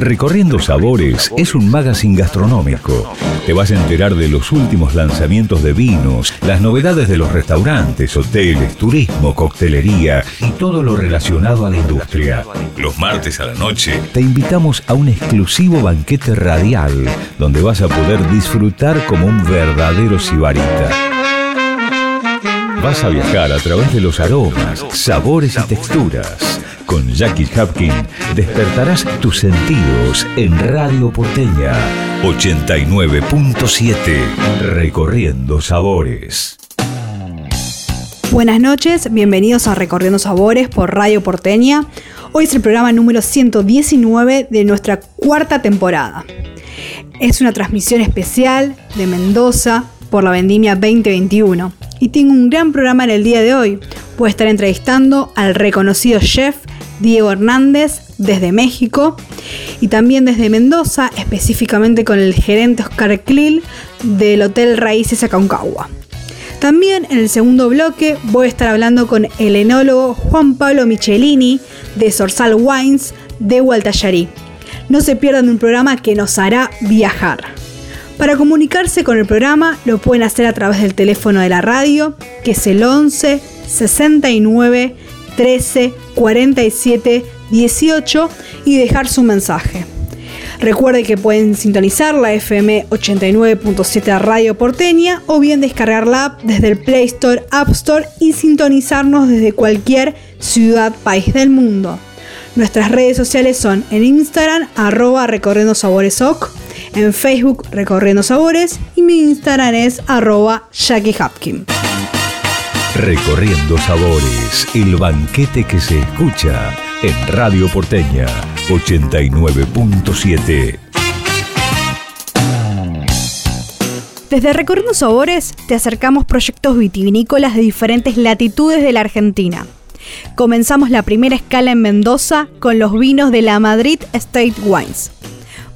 Recorriendo Sabores es un magazine gastronómico. Te vas a enterar de los últimos lanzamientos de vinos, las novedades de los restaurantes, hoteles, turismo, coctelería y todo lo relacionado a la industria. Los martes a la noche te invitamos a un exclusivo banquete radial donde vas a poder disfrutar como un verdadero sibarita. Vas a viajar a través de los aromas, sabores y texturas. Con Jackie Hapkin despertarás tus sentidos en Radio Porteña 89.7 Recorriendo Sabores. Buenas noches, bienvenidos a Recorriendo Sabores por Radio Porteña. Hoy es el programa número 119 de nuestra cuarta temporada. Es una transmisión especial de Mendoza por la Vendimia 2021 y tengo un gran programa en el día de hoy. Voy a estar entrevistando al reconocido chef Diego Hernández desde México y también desde Mendoza, específicamente con el gerente Oscar Clil del Hotel Raíces Aconcagua. También en el segundo bloque voy a estar hablando con el enólogo Juan Pablo Michelini de Sorsal Wines de Hualtallarí. No se pierdan un programa que nos hará viajar. Para comunicarse con el programa lo pueden hacer a través del teléfono de la radio, que es el 11 69 13 47 18 y dejar su mensaje. Recuerde que pueden sintonizar la FM 89.7 Radio Porteña o bien descargar la app desde el Play Store, App Store y sintonizarnos desde cualquier ciudad, país del mundo. Nuestras redes sociales son en Instagram, arroba recorriendo sabores en Facebook Recorriendo Sabores y mi Instagram es arroba Jackie Hapkin. Recorriendo Sabores, el banquete que se escucha en Radio Porteña 89.7. Desde Recorriendo Sabores te acercamos proyectos vitivinícolas de diferentes latitudes de la Argentina. Comenzamos la primera escala en Mendoza con los vinos de la Madrid State Wines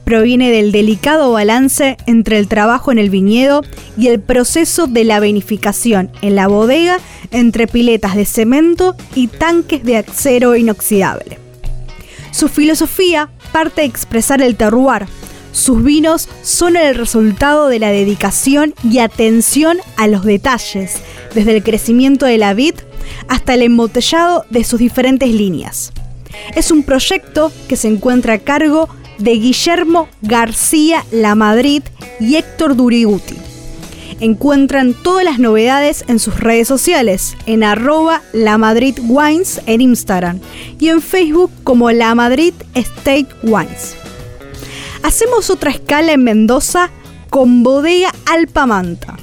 proviene del delicado balance entre el trabajo en el viñedo y el proceso de la vinificación en la bodega entre piletas de cemento y tanques de acero inoxidable. Su filosofía parte de expresar el terroir. Sus vinos son el resultado de la dedicación y atención a los detalles, desde el crecimiento de la vid hasta el embotellado de sus diferentes líneas. Es un proyecto que se encuentra a cargo de Guillermo García La Madrid y Héctor Duriguti. Encuentran todas las novedades en sus redes sociales, en arroba La Wines en Instagram y en Facebook como La Madrid State Wines. Hacemos otra escala en Mendoza con bodega Alpamanta.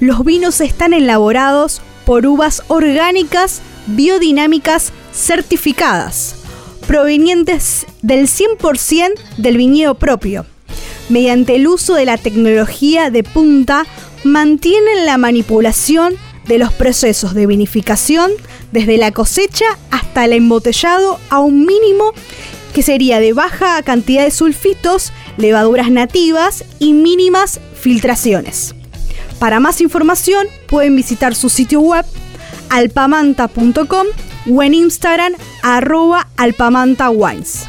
Los vinos están elaborados por uvas orgánicas biodinámicas certificadas provenientes del 100% del viñedo propio. Mediante el uso de la tecnología de punta, mantienen la manipulación de los procesos de vinificación desde la cosecha hasta el embotellado a un mínimo que sería de baja cantidad de sulfitos, levaduras nativas y mínimas filtraciones. Para más información pueden visitar su sitio web alpamanta.com o en Instagram arroba alpamantawines.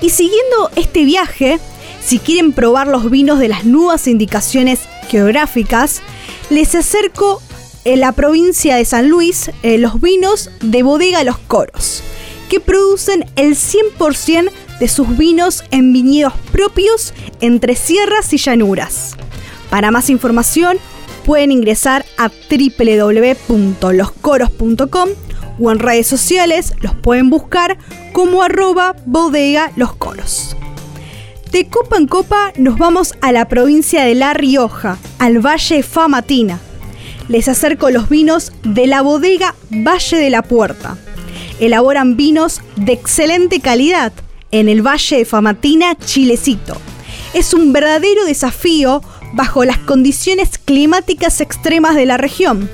Y siguiendo este viaje, si quieren probar los vinos de las nuevas indicaciones geográficas, les acerco en la provincia de San Luis eh, los vinos de Bodega Los Coros, que producen el 100% de sus vinos en viñedos propios entre sierras y llanuras. Para más información pueden ingresar a www.loscoros.com o en redes sociales los pueden buscar como arroba bodega los coros. De copa en copa nos vamos a la provincia de La Rioja, al Valle Famatina. Les acerco los vinos de la bodega Valle de la Puerta. Elaboran vinos de excelente calidad en el Valle de Famatina, Chilecito. Es un verdadero desafío bajo las condiciones climáticas extremas de la región.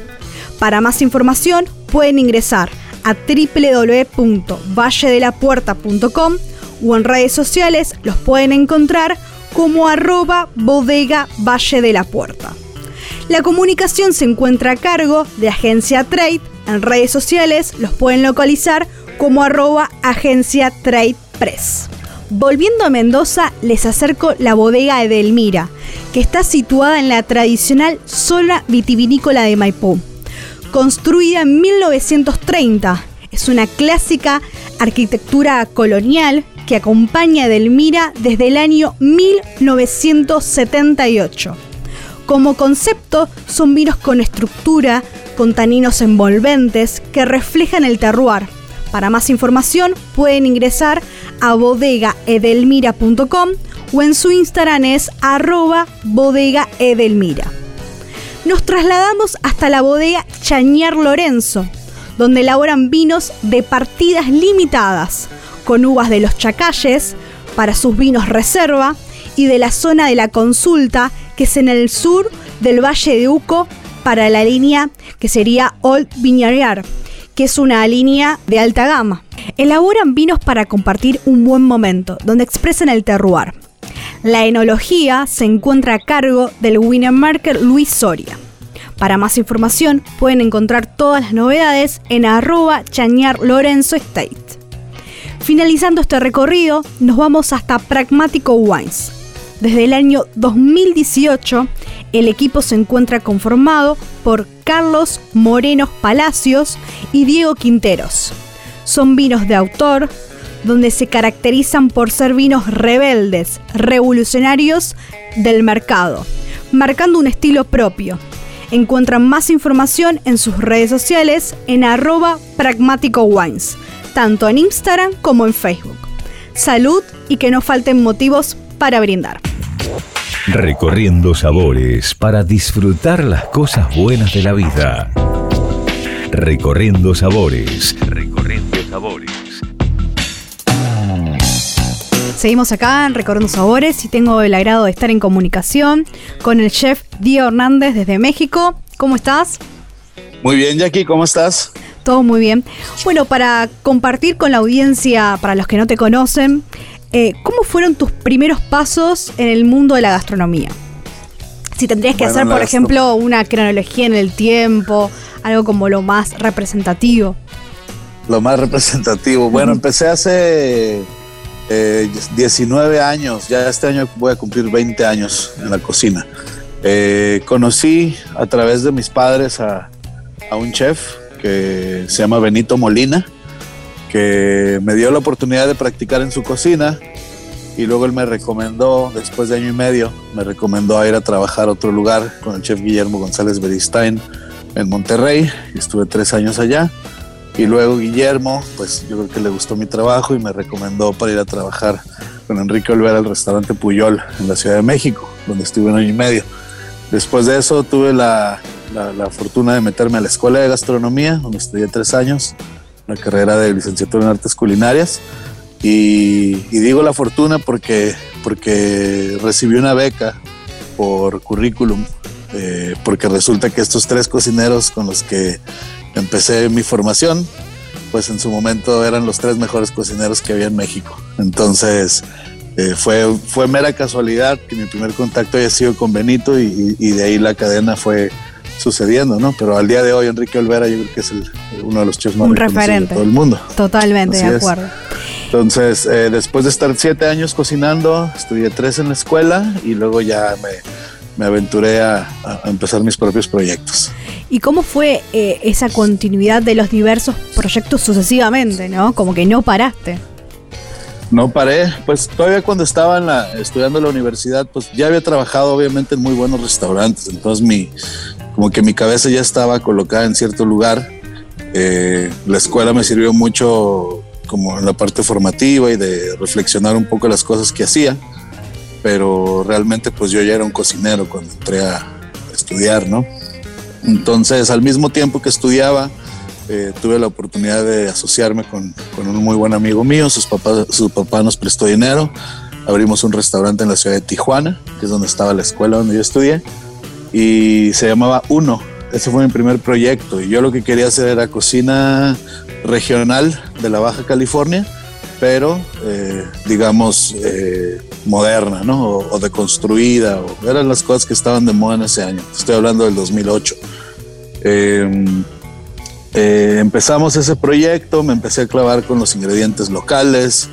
Para más información pueden ingresar a www.valledelapuerta.com o en redes sociales los pueden encontrar como arroba bodega Valle de la Puerta. La comunicación se encuentra a cargo de Agencia Trade. En redes sociales los pueden localizar como arroba Agencia Trade Press. volviendo a Mendoza, les acerco la bodega Edelmira, que está situada en la tradicional zona vitivinícola de Maipú. Construida en 1930, es una clásica arquitectura colonial que acompaña a Edelmira desde el año 1978. Como concepto, son vinos con estructura, con taninos envolventes que reflejan el terroir. Para más información pueden ingresar a bodegaedelmira.com o en su Instagram es arroba bodegaedelmira. Nos trasladamos hasta la bodega Chañar Lorenzo, donde elaboran vinos de partidas limitadas, con uvas de los chacalles para sus vinos reserva y de la zona de la consulta, que es en el sur del Valle de Uco, para la línea que sería Old Viñariar, que es una línea de alta gama. Elaboran vinos para compartir un buen momento, donde expresan el terroir. La enología se encuentra a cargo del Marker Luis Soria. Para más información pueden encontrar todas las novedades en arroba chañar Lorenzo State. Finalizando este recorrido, nos vamos hasta Pragmático Wines. Desde el año 2018, el equipo se encuentra conformado por Carlos Morenos Palacios y Diego Quinteros. Son vinos de autor, donde se caracterizan por ser vinos rebeldes, revolucionarios del mercado, marcando un estilo propio, Encuentran más información en sus redes sociales en arroba tanto en Instagram como en Facebook. Salud y que no falten motivos para brindar. Recorriendo sabores para disfrutar las cosas buenas de la vida. Recorriendo sabores. Recorriendo Seguimos acá en Recorriendo Sabores y tengo el agrado de estar en comunicación con el chef Diego Hernández desde México. ¿Cómo estás? Muy bien, Jackie, ¿cómo estás? Todo muy bien. Bueno, para compartir con la audiencia, para los que no te conocen, eh, ¿cómo fueron tus primeros pasos en el mundo de la gastronomía? Si tendrías que hacer, por ejemplo, una cronología en el tiempo, algo como lo más representativo. Lo más representativo. Bueno, empecé hace 19 eh, años, ya este año voy a cumplir 20 años en la cocina. Eh, conocí a través de mis padres a, un chef que se llama Benito Molina, que me dio la oportunidad de practicar en su cocina y luego él me recomendó, después de año y medio, me recomendó a ir a trabajar a otro lugar con el chef Guillermo González Beristain en Monterrey. Estuve tres años allá y luego Guillermo, pues yo creo que le gustó mi trabajo y me recomendó para ir a trabajar con Enrique Olvera al restaurante Puyol en la Ciudad de México, donde estuve un año y medio. Después de eso tuve la, la, fortuna de meterme a la Escuela de Gastronomía, donde estudié tres años, la carrera de licenciatura en Artes Culinarias. Y, digo la fortuna porque, porque recibí una beca por currículum, eh, porque resulta que estos tres cocineros con los que empecé mi formación, pues en su momento eran los tres mejores cocineros que había en México. Entonces eh, fue, fue mera casualidad que mi primer contacto haya sido con Benito y, de ahí la cadena fue sucediendo, ¿no? Pero al día de hoy Enrique Olvera yo creo que es uno de los chefs más Un referente. de todo el mundo. Totalmente, de acuerdo. Entonces, eh, después de estar siete años cocinando, estudié tres en la escuela y luego ya me, me aventuré a, empezar mis propios proyectos. ¿Y cómo fue eh, esa continuidad de los diversos proyectos sucesivamente, no? Como que no paraste. No paré, pues todavía cuando estaba en la, estudiando en la universidad, pues ya había trabajado obviamente en muy buenos restaurantes, entonces mi, como que mi cabeza ya estaba colocada en cierto lugar. Eh, la escuela me sirvió mucho como en la parte formativa y de reflexionar un poco las cosas que hacía pero realmente pues yo ya era un cocinero cuando entré a estudiar, ¿no? Entonces al mismo tiempo que estudiaba, eh, tuve la oportunidad de asociarme con, con, un muy buen amigo mío, sus papás, su papá nos prestó dinero, abrimos un restaurante en la ciudad de Tijuana, que es donde estaba la escuela donde yo estudié, y se llamaba Uno. Ese fue mi primer proyecto y yo lo que quería hacer era cocina regional de la Baja California, pero eh, digamos eh, moderna, ¿no? O, deconstruida, o eran las cosas que estaban de moda en ese año. Estoy hablando del 2008. Em, eh, empezamos ese proyecto, me empecé a clavar con los ingredientes locales,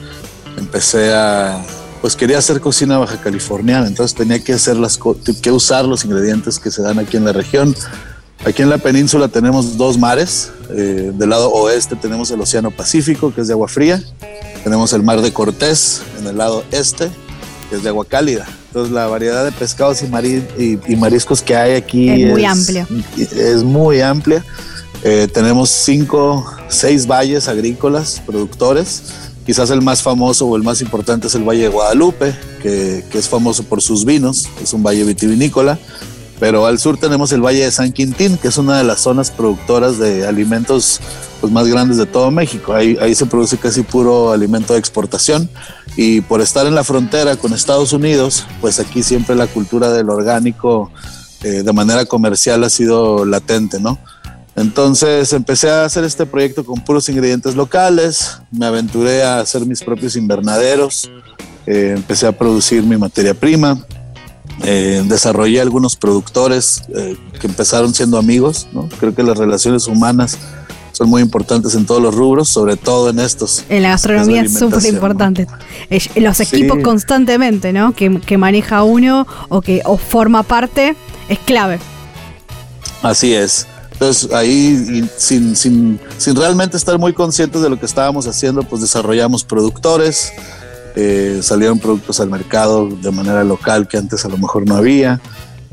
empecé a, pues quería hacer cocina baja californiana, entonces tenía que hacer las que usar los ingredientes que se dan aquí en la región. Aquí en la península tenemos dos mares. Eh, del lado oeste tenemos el Océano Pacífico, que es de agua fría. Tenemos el Mar de Cortés en el lado este, que es de agua cálida. Entonces la variedad de pescados y, y, mariscos que hay aquí es muy amplia. Es muy amplia. Eh, tenemos cinco, seis valles agrícolas productores. Quizás el más famoso o el más importante es el Valle de Guadalupe, que, que es famoso por sus vinos, es un valle vitivinícola. Pero al sur tenemos el Valle de San Quintín, que es una de las zonas productoras de alimentos pues, más grandes de todo México. Ahí, ahí se produce casi puro alimento de exportación. Y por estar en la frontera con Estados Unidos, pues aquí siempre la cultura del orgánico eh, de manera comercial ha sido latente, ¿no? Entonces empecé a hacer este proyecto con puros ingredientes locales, me aventuré a hacer mis propios invernaderos, eh, empecé a producir mi materia prima, eh, desarrollé algunos productores eh, que empezaron siendo amigos. ¿no? Creo que las relaciones humanas son muy importantes en todos los rubros, sobre todo en estos. En la gastronomía es súper importante. Los equipos constantemente, ¿no? Que, que, maneja uno o que o forma parte es clave. Así es. Entonces ahí, sin, sin, sin realmente estar muy conscientes de lo que estábamos haciendo, pues desarrollamos productores, eh, salieron productos al mercado de manera local que antes a lo mejor no había.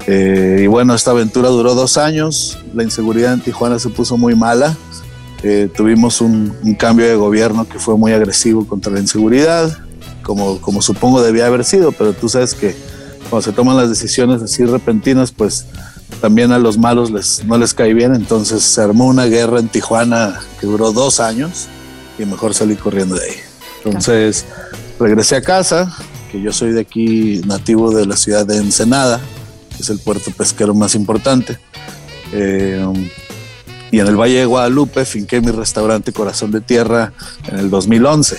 Eh, y bueno, esta aventura duró dos años, la inseguridad en Tijuana se puso muy mala, eh, tuvimos un, cambio de gobierno que fue muy agresivo contra la inseguridad, como, como supongo debía haber sido, pero tú sabes que cuando se toman las decisiones así repentinas, pues también a los malos les, no les cae bien, entonces se armó una guerra en Tijuana que duró dos años y mejor salí corriendo de ahí. Entonces regresé a casa, que yo soy de aquí nativo de la ciudad de Ensenada, que es el puerto pesquero más importante. Eh, y en el Valle de Guadalupe finqué mi restaurante Corazón de Tierra en el 2011.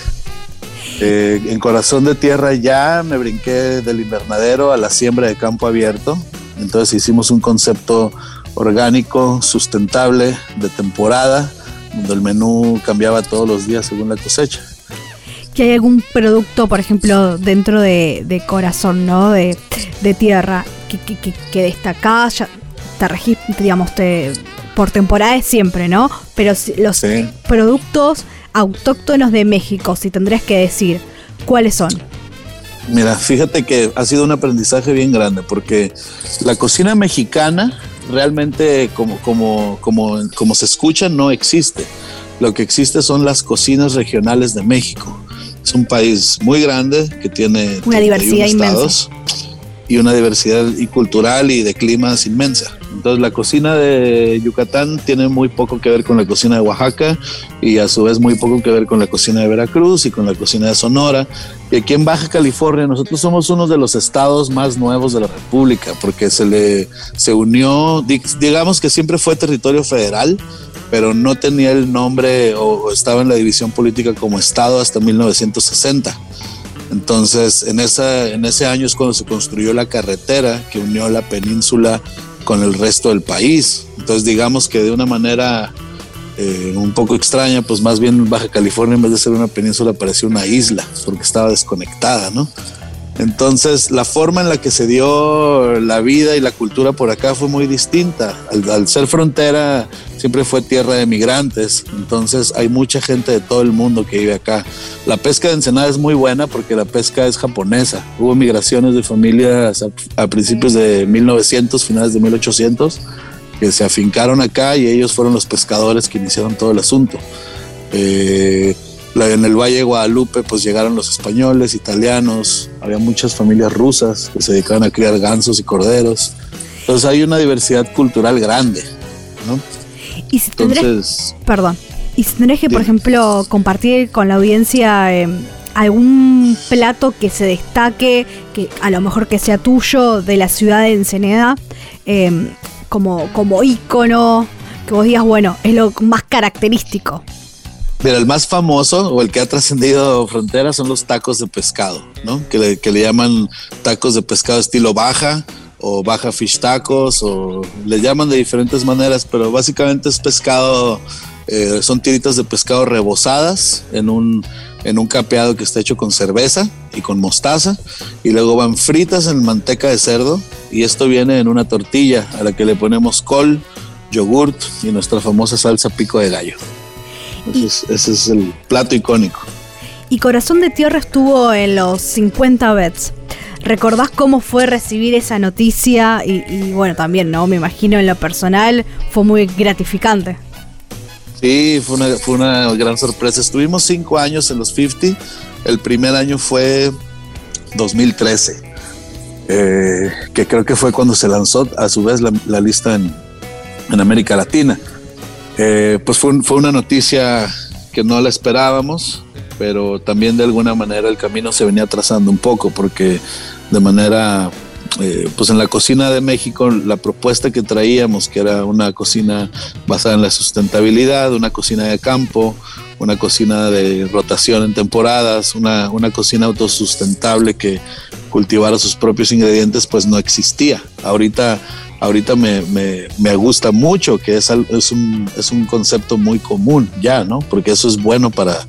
Eh, en Corazón de Tierra ya me brinqué del invernadero a la siembra de campo abierto. Entonces hicimos un concepto orgánico, sustentable, de temporada, donde el menú cambiaba todos los días según la cosecha que hay algún producto, por ejemplo, dentro de, corazón, ¿no? De, tierra, que, que, que, destacás, ya te registras, digamos, te, por temporada siempre, ¿no? Pero los productos autóctonos de México, si tendrías que decir, ¿cuáles son? Mira, fíjate que ha sido un aprendizaje bien grande porque la cocina mexicana realmente como, como, como, como se escucha no existe. Lo que existe son las cocinas regionales de México. Es un país muy grande que tiene una diversidad inmensa y una diversidad y cultural y de climas inmensa. Entonces la cocina de Yucatán tiene muy poco que ver con la cocina de Oaxaca y a su vez muy poco que ver con la cocina de Veracruz y con la cocina de Sonora. Y aquí en Baja California nosotros somos uno de los estados más nuevos de la República porque se le se unió, digamos que siempre fue territorio federal, pero no tenía el nombre o, estaba en la división política como Estado hasta 1960. Entonces, en, esa, en ese año es cuando se construyó la carretera que unió la península con el resto del país. Entonces, digamos que de una manera eh, un poco extraña, pues más bien Baja California, en vez de ser una península, parecía una isla, porque estaba desconectada, ¿no? Entonces, la forma en la que se dio la vida y la cultura por acá fue muy distinta. Al, ser frontera, siempre fue tierra de migrantes. Entonces, hay mucha gente de todo el mundo que vive acá. La pesca de Ensenada es muy buena porque la pesca es japonesa. Hubo migraciones de familias a, principios de 1900, finales de 1800, que se afincaron acá y ellos fueron los pescadores que iniciaron todo el asunto. Eh, en el Valle de Guadalupe pues llegaron los españoles, italianos, había muchas familias rusas que se dedicaban a criar gansos y corderos. Entonces hay una diversidad cultural grande, ¿no? Y si Entonces, perdón, y si tendrías que, por ejemplo, compartir con la audiencia em, algún plato que se destaque, que a lo mejor que sea tuyo de la ciudad de Ensenada, em, como, como ícono, que vos digas, bueno, es lo más característico. Mira, el más famoso o el que ha trascendido fronteras son los tacos de pescado, ¿no? Que le, que le llaman tacos de pescado estilo baja o baja fish tacos o le llaman de diferentes maneras, pero básicamente es pescado Eh, son tiritas de pescado rebozadas en un, en un capeado que está hecho con cerveza y con mostaza. Y luego van fritas en manteca de cerdo. Y esto viene en una tortilla a la que le ponemos col, yogurt y nuestra famosa salsa pico de gallo. Ese es, ese es el plato icónico. Y Corazón de Tierra estuvo en los 50 bets. ¿Recordás cómo fue recibir esa noticia? Y, bueno, también, ¿no? Me imagino en lo personal fue muy gratificante. Sí, fue una, fue una gran sorpresa. Estuvimos cinco años en los 50. El primer año fue 2013, eh, que creo que fue cuando se lanzó a su vez la, lista en, en, América Latina. Eh, pues fue, fue una noticia que no la esperábamos, pero también de alguna manera el camino se venía trazando un poco porque de manera, eh, pues en la cocina de México, la propuesta que traíamos, que era una cocina basada en la sustentabilidad, una cocina de campo, una cocina de rotación en temporadas, una, una cocina autosustentable que cultivara sus propios ingredientes, pues no existía. Ahorita ahorita me, me, me, gusta mucho, que es, es, un, es un concepto muy común ya, ¿no? Porque eso es bueno para,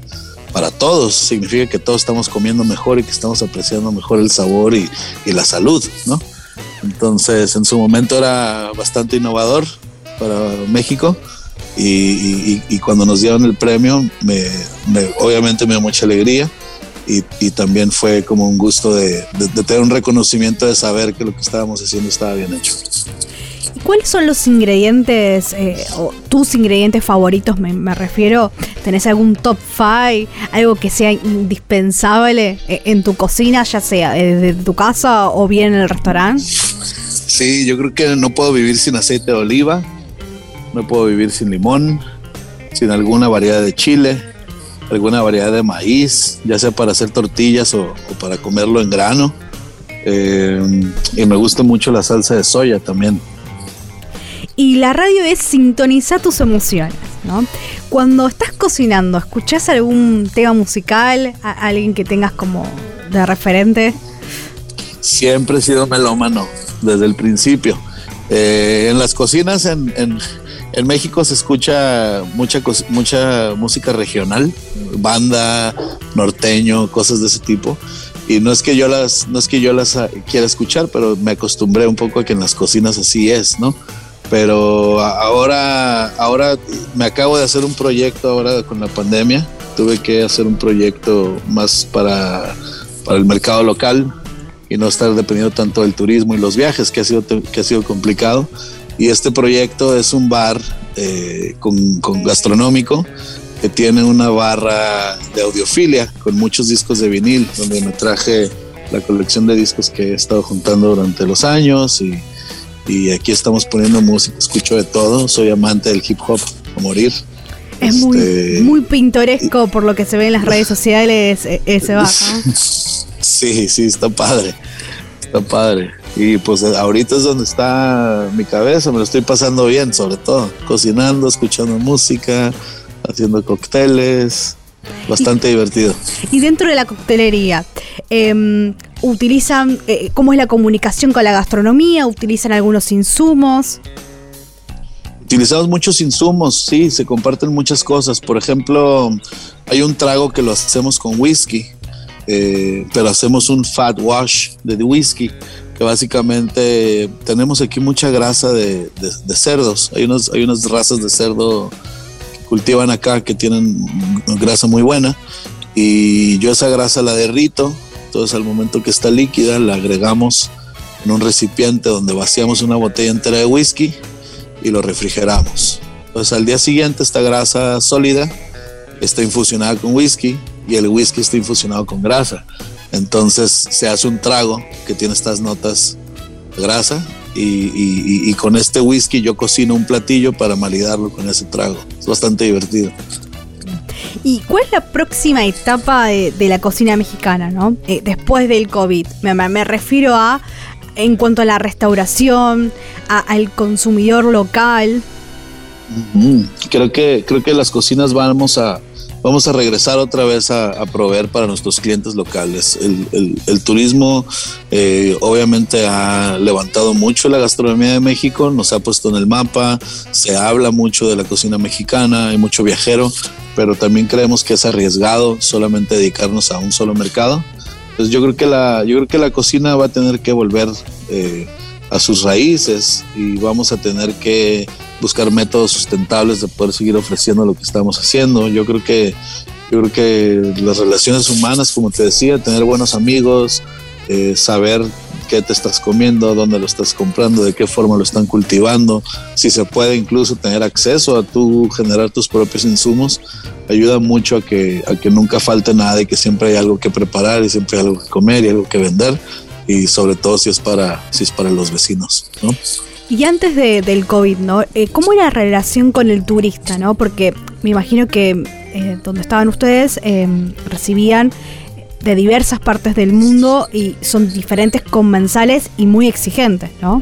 para todos. Significa que todos estamos comiendo mejor y que estamos apreciando mejor el sabor y, la salud, ¿no? Entonces, en su momento era bastante innovador para México y, cuando nos dieron el premio, me, obviamente me dio mucha alegría y, también fue como un gusto de, de tener un reconocimiento de saber que lo que estábamos haciendo estaba bien hecho. ¿Cuáles son los ingredientes, eh, o tus ingredientes favoritos? Me, refiero, ¿tenés algún top 5? Algo que sea indispensable eh, en tu cocina, ya sea desde tu casa o bien en el restaurante? Sí, yo creo que no puedo vivir sin aceite de oliva, no puedo vivir sin limón, sin alguna variedad de chile, alguna variedad de maíz, ya sea para hacer tortillas o, para comerlo en grano. Eh, y me gusta mucho la salsa de soya también. Y la radio es sintonizar tus emociones, ¿no? Cuando estás cocinando, ¿escuchás algún tema musical? A alguien que tengas como de referente? Siempre he sido melómano, desde el principio. Eh, en las cocinas en, en, México se escucha mucha, mucha música regional, banda, norteño, cosas de ese tipo y no es que yo las no es que yo las ah, quiera escuchar pero me acostumbré un poco a que en las cocinas así es no pero ahora, ahora me acabo de hacer un proyecto ahora con la pandemia. Tuve que hacer un proyecto más para, para el mercado local y no estar dependiendo tanto del turismo y los viajes, que ha sido, que ha sido complicado. Y este proyecto es un bar eh, con, con gastronómico que tiene una barra de audiofilia con muchos discos de vinil, donde me traje la colección de discos que he estado juntando durante los años y y aquí estamos poniendo música, escucho de todo, soy amante del hip hop a morir. Es muy, este, muy pintoresco por lo que se ve en las redes sociales e, ese bajo. Sí, sí, está padre, está padre. Y pues ahorita es donde está mi cabeza, me lo estoy pasando bien, sobre todo, cocinando, escuchando música, haciendo cócteles, bastante divertido. Y dentro de la coctelería, eh, utilizan, eh, cómo es la comunicación con la gastronomía, utilizan algunos insumos. Utilizamos muchos insumos, sí, se comparten muchas cosas. Por ejemplo, hay un trago que lo hacemos con whisky, eh, pero hacemos un fat wash de whisky, que básicamente tenemos aquí mucha grasa de, cerdos. Hay, unos, hay unas razas de cerdo que cultivan acá que tienen grasa muy buena. Y yo esa grasa la derrito, entonces al momento que está líquida la agregamos en un recipiente donde vaciamos una botella entera de whisky y lo refrigeramos. Entonces al día siguiente esta grasa sólida está infusionada con whisky y el whisky está infusionado con grasa. Entonces se hace un trago que tiene estas notas grasa y, y, con este whisky yo cocino un platillo para malidarlo con ese trago. Es bastante divertido. ¿Y cuál es la próxima etapa de, la cocina mexicana, ¿no? Eh, después del COVID? Me, refiero a, en cuanto a la restauración, al consumidor local. Creo que, creo que las cocinas vamos a, vamos a regresar otra vez a, proveer para nuestros clientes locales. El, turismo eh, obviamente ha levantado mucho la gastronomía de México, nos ha puesto en el mapa, se habla mucho de la cocina mexicana, hay mucho viajero, pero también creemos que es arriesgado solamente dedicarnos a un solo mercado. Entonces yo creo que la, yo creo que la cocina va a tener que volver eh, a sus raíces y vamos a tener que buscar métodos sustentables de poder seguir ofreciendo lo que estamos haciendo. Yo creo que yo creo que las relaciones humanas, como te decía, tener buenos amigos, eh, saber qué te estás comiendo, dónde lo estás comprando, de qué forma lo están cultivando, si se puede incluso tener acceso a tú generar tus propios insumos, ayuda mucho a que, a que nunca falte nada y que siempre hay algo que preparar y siempre hay algo que comer y algo que vender y sobre todo si es para, si es para los vecinos, ¿no? Y antes de, del COVID, ¿no? Eh, ¿Cómo era la relación con el turista, no? Porque me imagino que eh, donde estaban ustedes em, recibían de diversas partes del mundo y son diferentes comensales y muy exigentes, ¿no?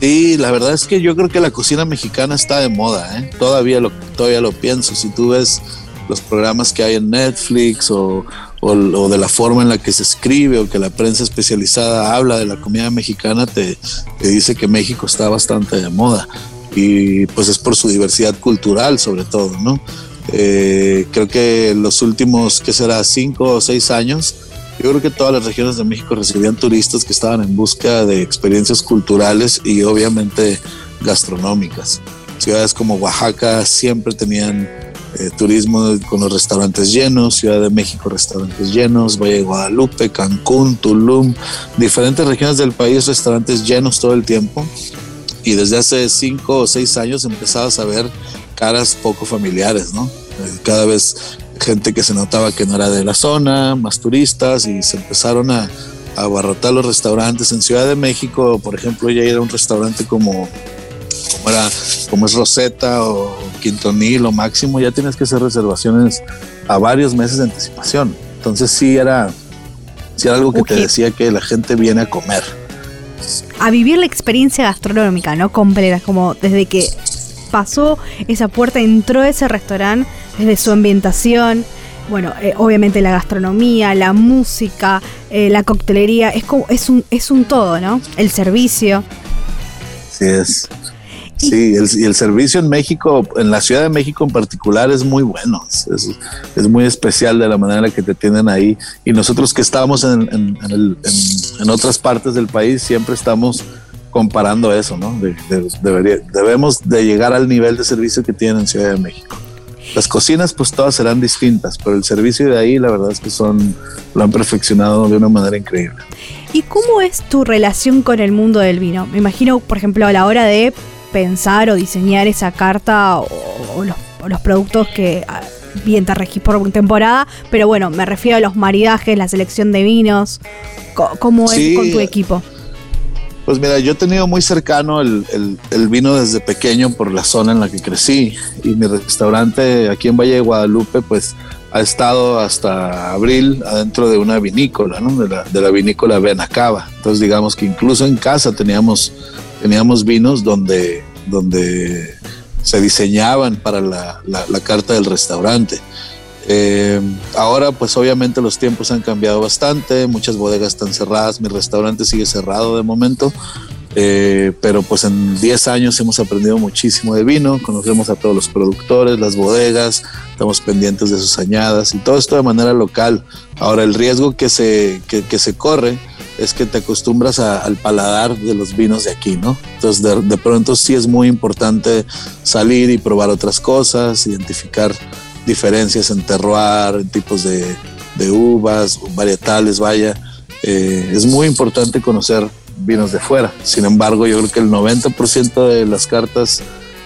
Sí, la verdad es que yo creo que la cocina mexicana está de moda, ¿eh? Todavía lo, todavía lo pienso. Si tú ves los programas que hay en Netflix o, o, de la forma en la que se escribe o que la prensa especializada habla de la comida mexicana, te, dice que México está bastante de moda. Y pues es por su diversidad cultural sobre todo, ¿no? Eh, creo que los últimos, ¿qué será? Cinco o seis años, yo creo que todas las regiones de México recibían turistas que estaban en busca de experiencias culturales y obviamente gastronómicas. Ciudades como Oaxaca siempre tenían eh, turismo con los restaurantes llenos, Ciudad de México restaurantes llenos, Valle de Guadalupe, Cancún, Tulum, diferentes regiones del país, restaurantes llenos todo el tiempo. Y desde hace cinco o seis años empezabas a ver caras poco familiares, ¿no? Eh, cada vez gente que se notaba que no era de la zona, más turistas y se empezaron a, a abarrotar los restaurantes. En Ciudad de México, por ejemplo, ya era un restaurante como como era como es Rosetta o Quintonil o Máximo, ya tienes que hacer reservaciones a varios meses de anticipación. Entonces sí era, sí era algo que te decía que la gente viene a comer. A vivir la experiencia gastronómica, ¿no? Completa, como desde que pasó esa puerta, entró ese restaurante, desde su ambientación, bueno, eh, obviamente la gastronomía, la música, eh, la coctelería, es como, es un, es un todo, ¿no? El servicio. Sí es. Sí, el, y el servicio en México, en la Ciudad de México en particular, es muy bueno. Es, muy especial de la manera en la que te tienen ahí. Y nosotros que estamos en, otras partes del país, siempre estamos comparando eso, ¿no? debemos de llegar al nivel de servicio que tienen en Ciudad de México. Las cocinas, pues todas serán distintas, pero el servicio de ahí, la verdad es que son, lo han perfeccionado de una manera increíble. ¿Y cómo es tu relación con el mundo del vino? Me imagino, por ejemplo, a la hora de pensar o diseñar esa carta o, los, productos que ah, bien te regís por temporada, pero bueno, me refiero a los maridajes, la selección de vinos, ¿cómo es con tu equipo? Pues mira, yo he tenido muy cercano el, vino desde pequeño por la zona en la que crecí y mi restaurante aquí en Valle de Guadalupe pues ha estado hasta abril adentro de una vinícola, ¿no? de, la, de la vinícola Benacaba. Entonces digamos que incluso en casa teníamos teníamos vinos donde, donde se diseñaban para la, carta del restaurante. Eh, ahora pues obviamente los tiempos han cambiado bastante, muchas bodegas están cerradas, mi restaurante sigue cerrado de momento, eh, pero pues en 10 años hemos aprendido muchísimo de vino, conocemos a todos los productores, las bodegas, estamos pendientes de sus añadas y todo esto de manera local. Ahora el riesgo que se, que, que se corre es que te acostumbras al paladar de los vinos de aquí, ¿no? Entonces de, pronto sí es muy importante salir y probar otras cosas, identificar diferencias en terroir, en tipos de, uvas, varietales, vaya. Eh, es muy importante conocer vinos de fuera. Sin embargo, yo creo que el 90% de las cartas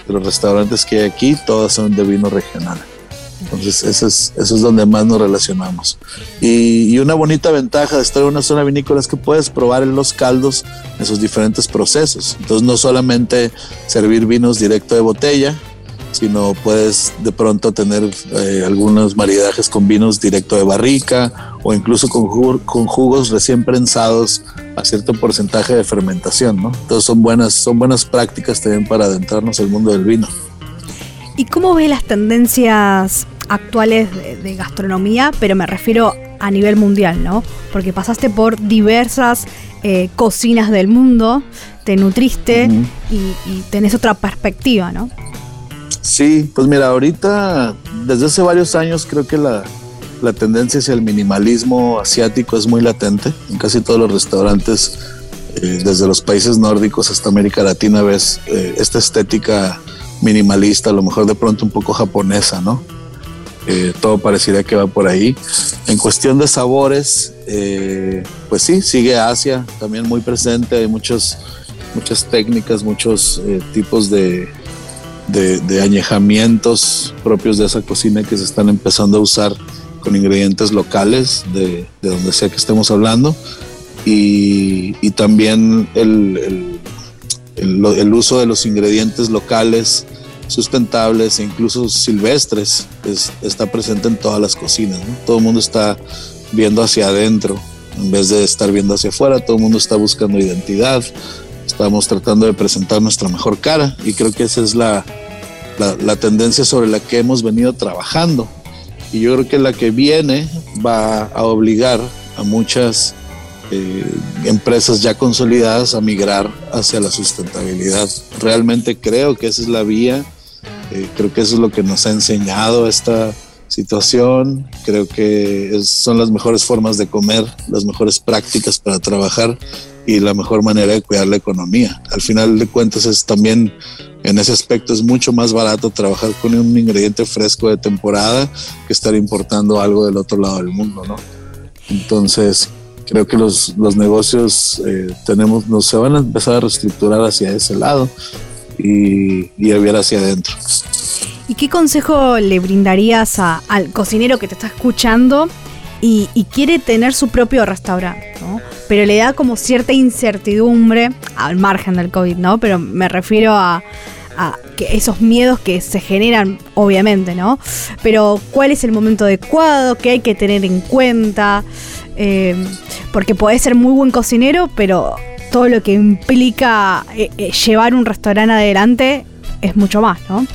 de los restaurantes que hay aquí, todas son de vino regional. Entonces, eso es, eso es donde más nos relacionamos. Y, una bonita ventaja de estar en una zona vinícola es que puedes probar en los caldos en sus diferentes procesos. Entonces, no solamente servir vinos directo de botella, sino puedes de pronto tener eh, algunos maridajes con vinos directo de barrica o incluso con, con jugos recién prensados a cierto porcentaje de fermentación, ¿no? Entonces son buenas, son buenas prácticas también para adentrarnos al mundo del vino. ¿Y cómo ves las tendencias actuales de, gastronomía, pero me refiero a nivel mundial, ¿no? Porque pasaste por diversas eh, cocinas del mundo, te nutriste y, tenés otra perspectiva, ¿no? Sí, pues mira, ahorita, desde hace varios años creo que la, tendencia hacia el minimalismo asiático es muy latente. En casi todos los restaurantes, eh, desde los países nórdicos hasta América Latina, ves eh, esta estética minimalista, a lo mejor de pronto un poco japonesa, ¿no? Eh, todo parecería que va por ahí. En cuestión de sabores, eh, pues sí, sigue Asia también muy presente, hay muchos, muchas técnicas, muchos eh, tipos de, de, añejamientos propios de esa cocina que se están empezando a usar con ingredientes locales de, de donde sea que estemos hablando. Y, y también el, el, el, uso de los ingredientes locales sustentables e incluso silvestres está presente en todas las cocinas. Todo el mundo está viendo hacia adentro en vez de estar viendo hacia afuera. Todo el mundo está buscando identidad. Estamos tratando de presentar nuestra mejor cara y creo que esa es la, la, tendencia sobre la que hemos venido trabajando. Y yo creo que la que viene va a obligar a muchas eh, empresas ya consolidadas a migrar hacia la sustentabilidad. Realmente creo que esa es la vía eh, creo que eso es lo que nos ha enseñado esta situación. Creo que son las mejores formas de comer, las mejores prácticas para trabajar y la mejor manera de cuidar la economía. Al final de cuentas es también en ese aspecto es mucho más barato trabajar con un ingrediente fresco de temporada que estar importando algo del otro lado del mundo, ¿no? Entonces creo que los, los negocios eh, tenemos, nos se van a empezar a reestructurar hacia ese lado y, y a ver hacia adentro. ¿Y qué consejo le brindarías al cocinero que te está escuchando y, quiere tener su propio restaurante, pero le da como cierta incertidumbre al margen del COVID, ¿no? Pero me refiero a, que esos miedos que se generan, obviamente, ¿no? Pero cuál es el momento adecuado, qué hay que tener en cuenta, eh, porque puede ser muy buen cocinero, pero todo lo que implica eh, eh, llevar un restaurante adelante es mucho más, ¿no?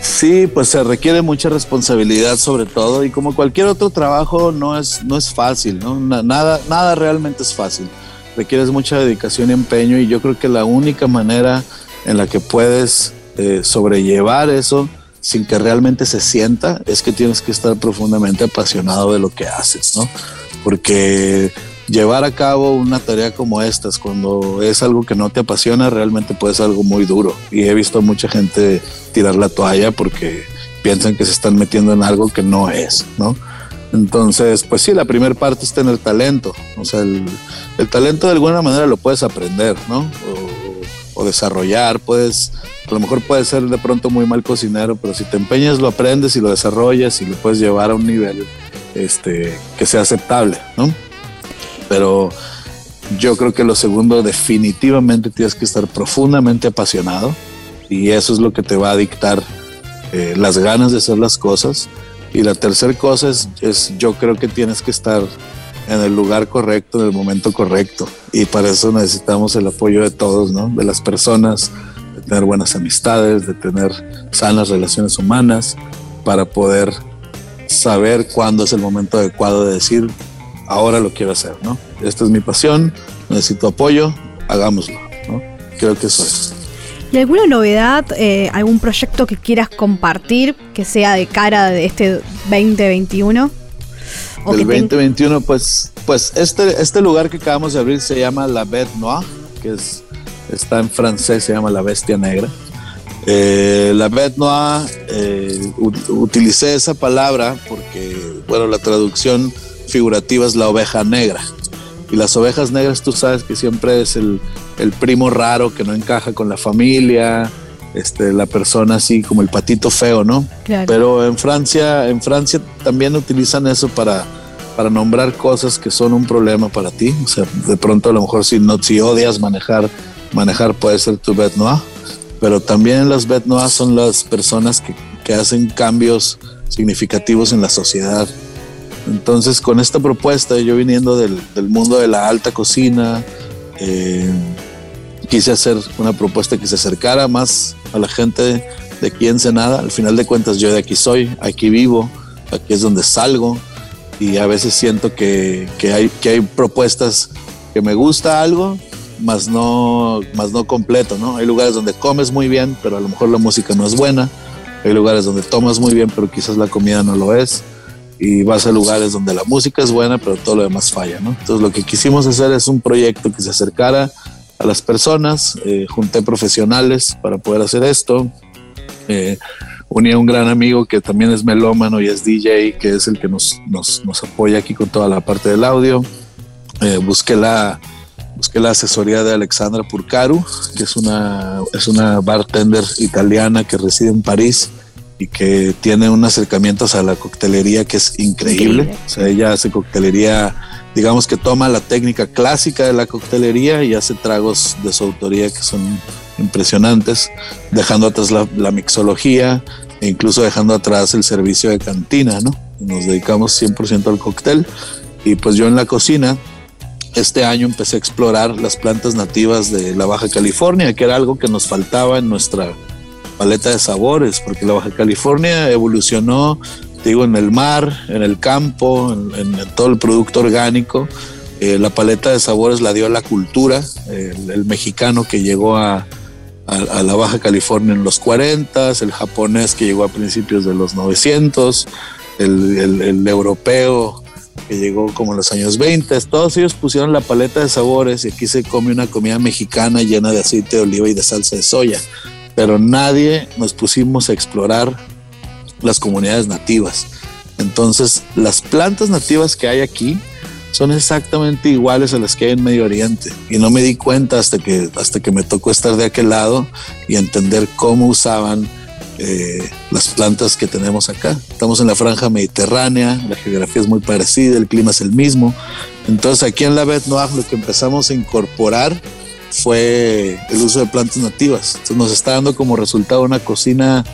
Sí, pues se requiere mucha responsabilidad sobre todo y como cualquier otro trabajo no es, no es fácil, ¿no? Nada, nada realmente es fácil. Requieres mucha dedicación y empeño y yo creo que la única manera en la que puedes eh, sobrellevar eso sin que realmente se sienta es que tienes que estar profundamente apasionado de lo que haces, ¿no? Porque llevar a cabo una tarea como estas, cuando es algo que no te apasiona, realmente puede ser algo muy duro. Y he visto mucha gente tirar la toalla porque piensan que se están metiendo en algo que no es, ¿no? Entonces, pues sí, la primera parte es tener talento. O sea, el, talento de alguna manera lo puedes aprender, ¿no? O, o, desarrollar, puedes, a lo mejor puedes ser de pronto muy mal cocinero, pero si te empeñas lo aprendes y lo desarrollas y lo puedes llevar a un nivel este, que sea aceptable, ¿no? Pero yo creo que lo segundo definitivamente tienes que estar profundamente apasionado y eso es lo que te va a dictar eh, las ganas de hacer las cosas. Y la tercera cosa es, es, yo creo que tienes que estar en el lugar correcto, en el momento correcto. Y para eso necesitamos el apoyo de todos, ¿no? De las personas, de tener buenas amistades, de tener sanas relaciones humanas, para poder saber cuándo es el momento adecuado de decir, ahora lo quiero hacer, ¿no? Esta es mi pasión, necesito apoyo, hagámoslo, ¿no? Creo que eso es. ¿Y alguna novedad, eh, algún proyecto que quieras compartir que sea de cara de este 2021? El 2021, pues, pues este, este lugar que acabamos de abrir se llama La Bête Noire, que es, está en francés, se llama La Bestia Negra. Eh, la Bête Noire, eh, utilicé esa palabra porque, bueno, la traducción figurativa es la oveja negra. Y las ovejas negras tú sabes que siempre es el, primo raro que no encaja con la familia, este, la persona así como el patito feo, ¿no? Pero en Francia, en Francia también utilizan eso para, para nombrar cosas que son un problema para ti. O sea, de pronto a lo mejor si no, si odias manejar, manejar puede ser tu bête noire. Pero también las bête noires son las personas que, que hacen cambios significativos en la sociedad entonces, con esta propuesta, yo viniendo del, mundo de la alta cocina, eh, quise hacer una propuesta que se acercara más a la gente de aquí en Senada. Al final de cuentas, yo de aquí soy, aquí vivo, aquí es donde salgo y a veces siento que, que, hay, que hay propuestas que me gusta algo, más no, más no completo, ¿no? Hay lugares donde comes muy bien, pero a lo mejor la música no es buena. Hay lugares donde tomas muy bien, pero quizás la comida no lo es. Y vas a lugares donde la música es buena, pero todo lo demás falla, ¿no? Entonces lo que quisimos hacer es un proyecto que se acercara a las personas. Eh, junté profesionales para poder hacer esto. Eh, uní a un gran amigo que también es melómano y es DJ, que es el que nos, nos, nos apoya aquí con toda la parte del audio. Eh, busqué la busqué la asesoría de Alexandra Purcaru, que es una, es una bartender italiana que reside en París y que tiene un acercamientos a la coctelería que es increíble. O sea, ella hace coctelería, digamos que toma la técnica clásica de la coctelería y hace tragos de su autoría que son impresionantes, dejando atrás la, la mixología e incluso dejando atrás el servicio de cantina, ¿no? Nos dedicamos 100% al cóctel y pues yo en la cocina este año empecé a explorar las plantas nativas de la Baja California, que era algo que nos faltaba en nuestra paleta de sabores, porque la Baja California evolucionó, digo, en el mar, en el campo, en, todo el producto orgánico. Eh, la paleta de sabores la dio la cultura, el, mexicano que llegó a, la Baja California en los 40, el japonés que llegó a principios de los 900, el, el, el europeo que llegó como en los años 20. Todos ellos pusieron la paleta de sabores y aquí se come una comida mexicana llena de aceite de oliva y de salsa de soya. Pero nadie nos pusimos a explorar las comunidades nativas. Entonces, las plantas nativas que hay aquí son exactamente iguales a las que hay en Medio Oriente. Y no me di cuenta hasta que, hasta que me tocó estar de aquel lado y entender cómo usaban eh, las plantas que tenemos acá. Estamos en la franja mediterránea, la geografía es muy parecida, el clima es el mismo. Entonces aquí en la Bet Noir lo que empezamos a incorporar fue el uso de plantas nativas. Entonces nos está dando como resultado una cocina,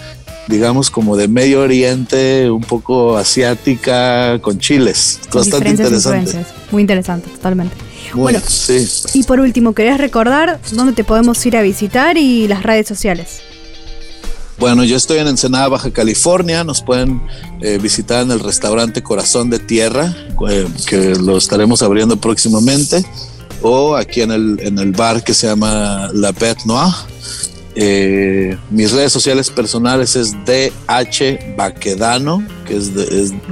digamos, como de Medio Oriente, un poco asiática, con chiles. Bastante interesante. Muy interesante, totalmente. bueno, sí. y por último, ¿querés recordar dónde te podemos ir a visitar y las redes sociales? Bueno, yo estoy en Ensenada, Baja California. Nos pueden eh, visitar en el restaurante Corazón de Tierra, eh, que lo estaremos abriendo próximamente, o aquí en el, en el bar que se llama La Bête Noire. Eh, mis redes sociales personales es DH Baquedano, que es,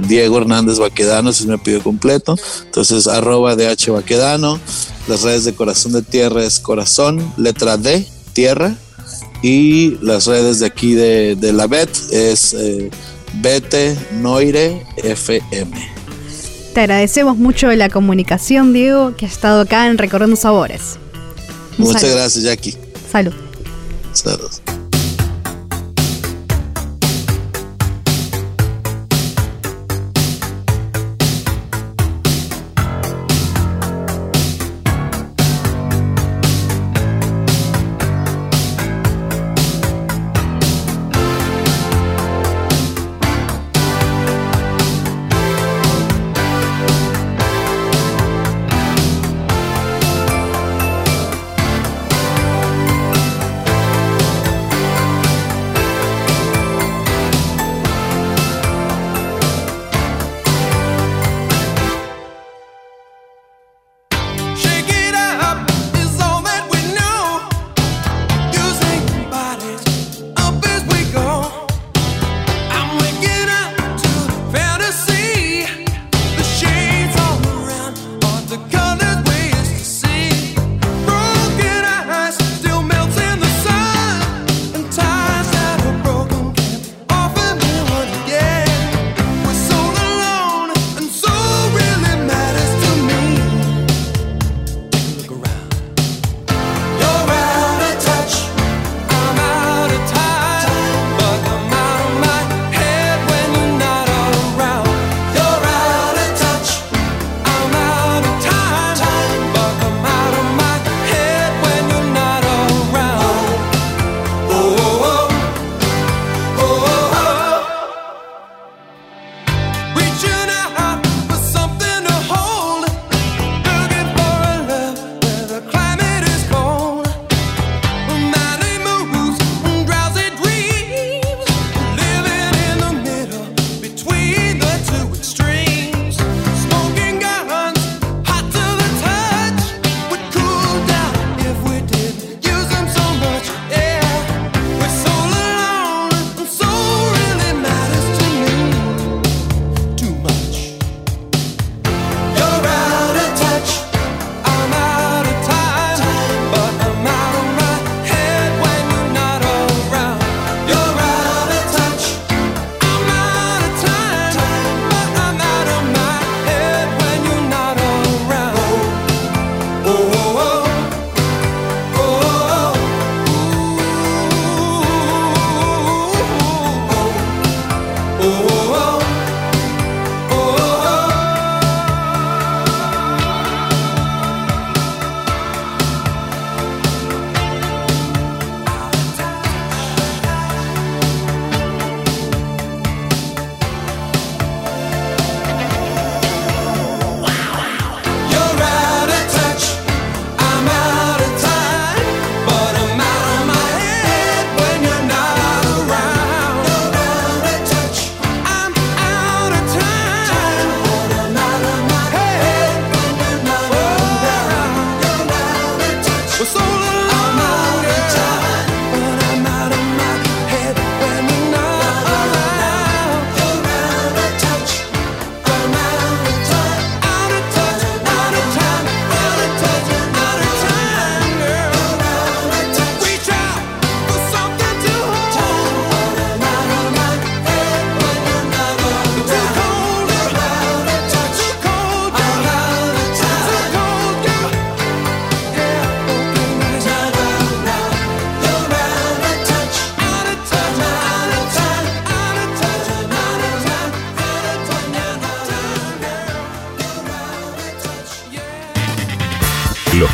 Diego Hernández Baquedano, ese es mi apellido completo. Entonces, arroba DH Baquedano. Las redes de Corazón de Tierra es Corazón, letra D, Tierra y las redes de aquí de, la BET es eh, Bete Noire FM. Te agradecemos mucho la comunicación, Diego, que ha estado acá en Recorriendo Sabores. Muchas gracias, Jackie. Salud. Salud.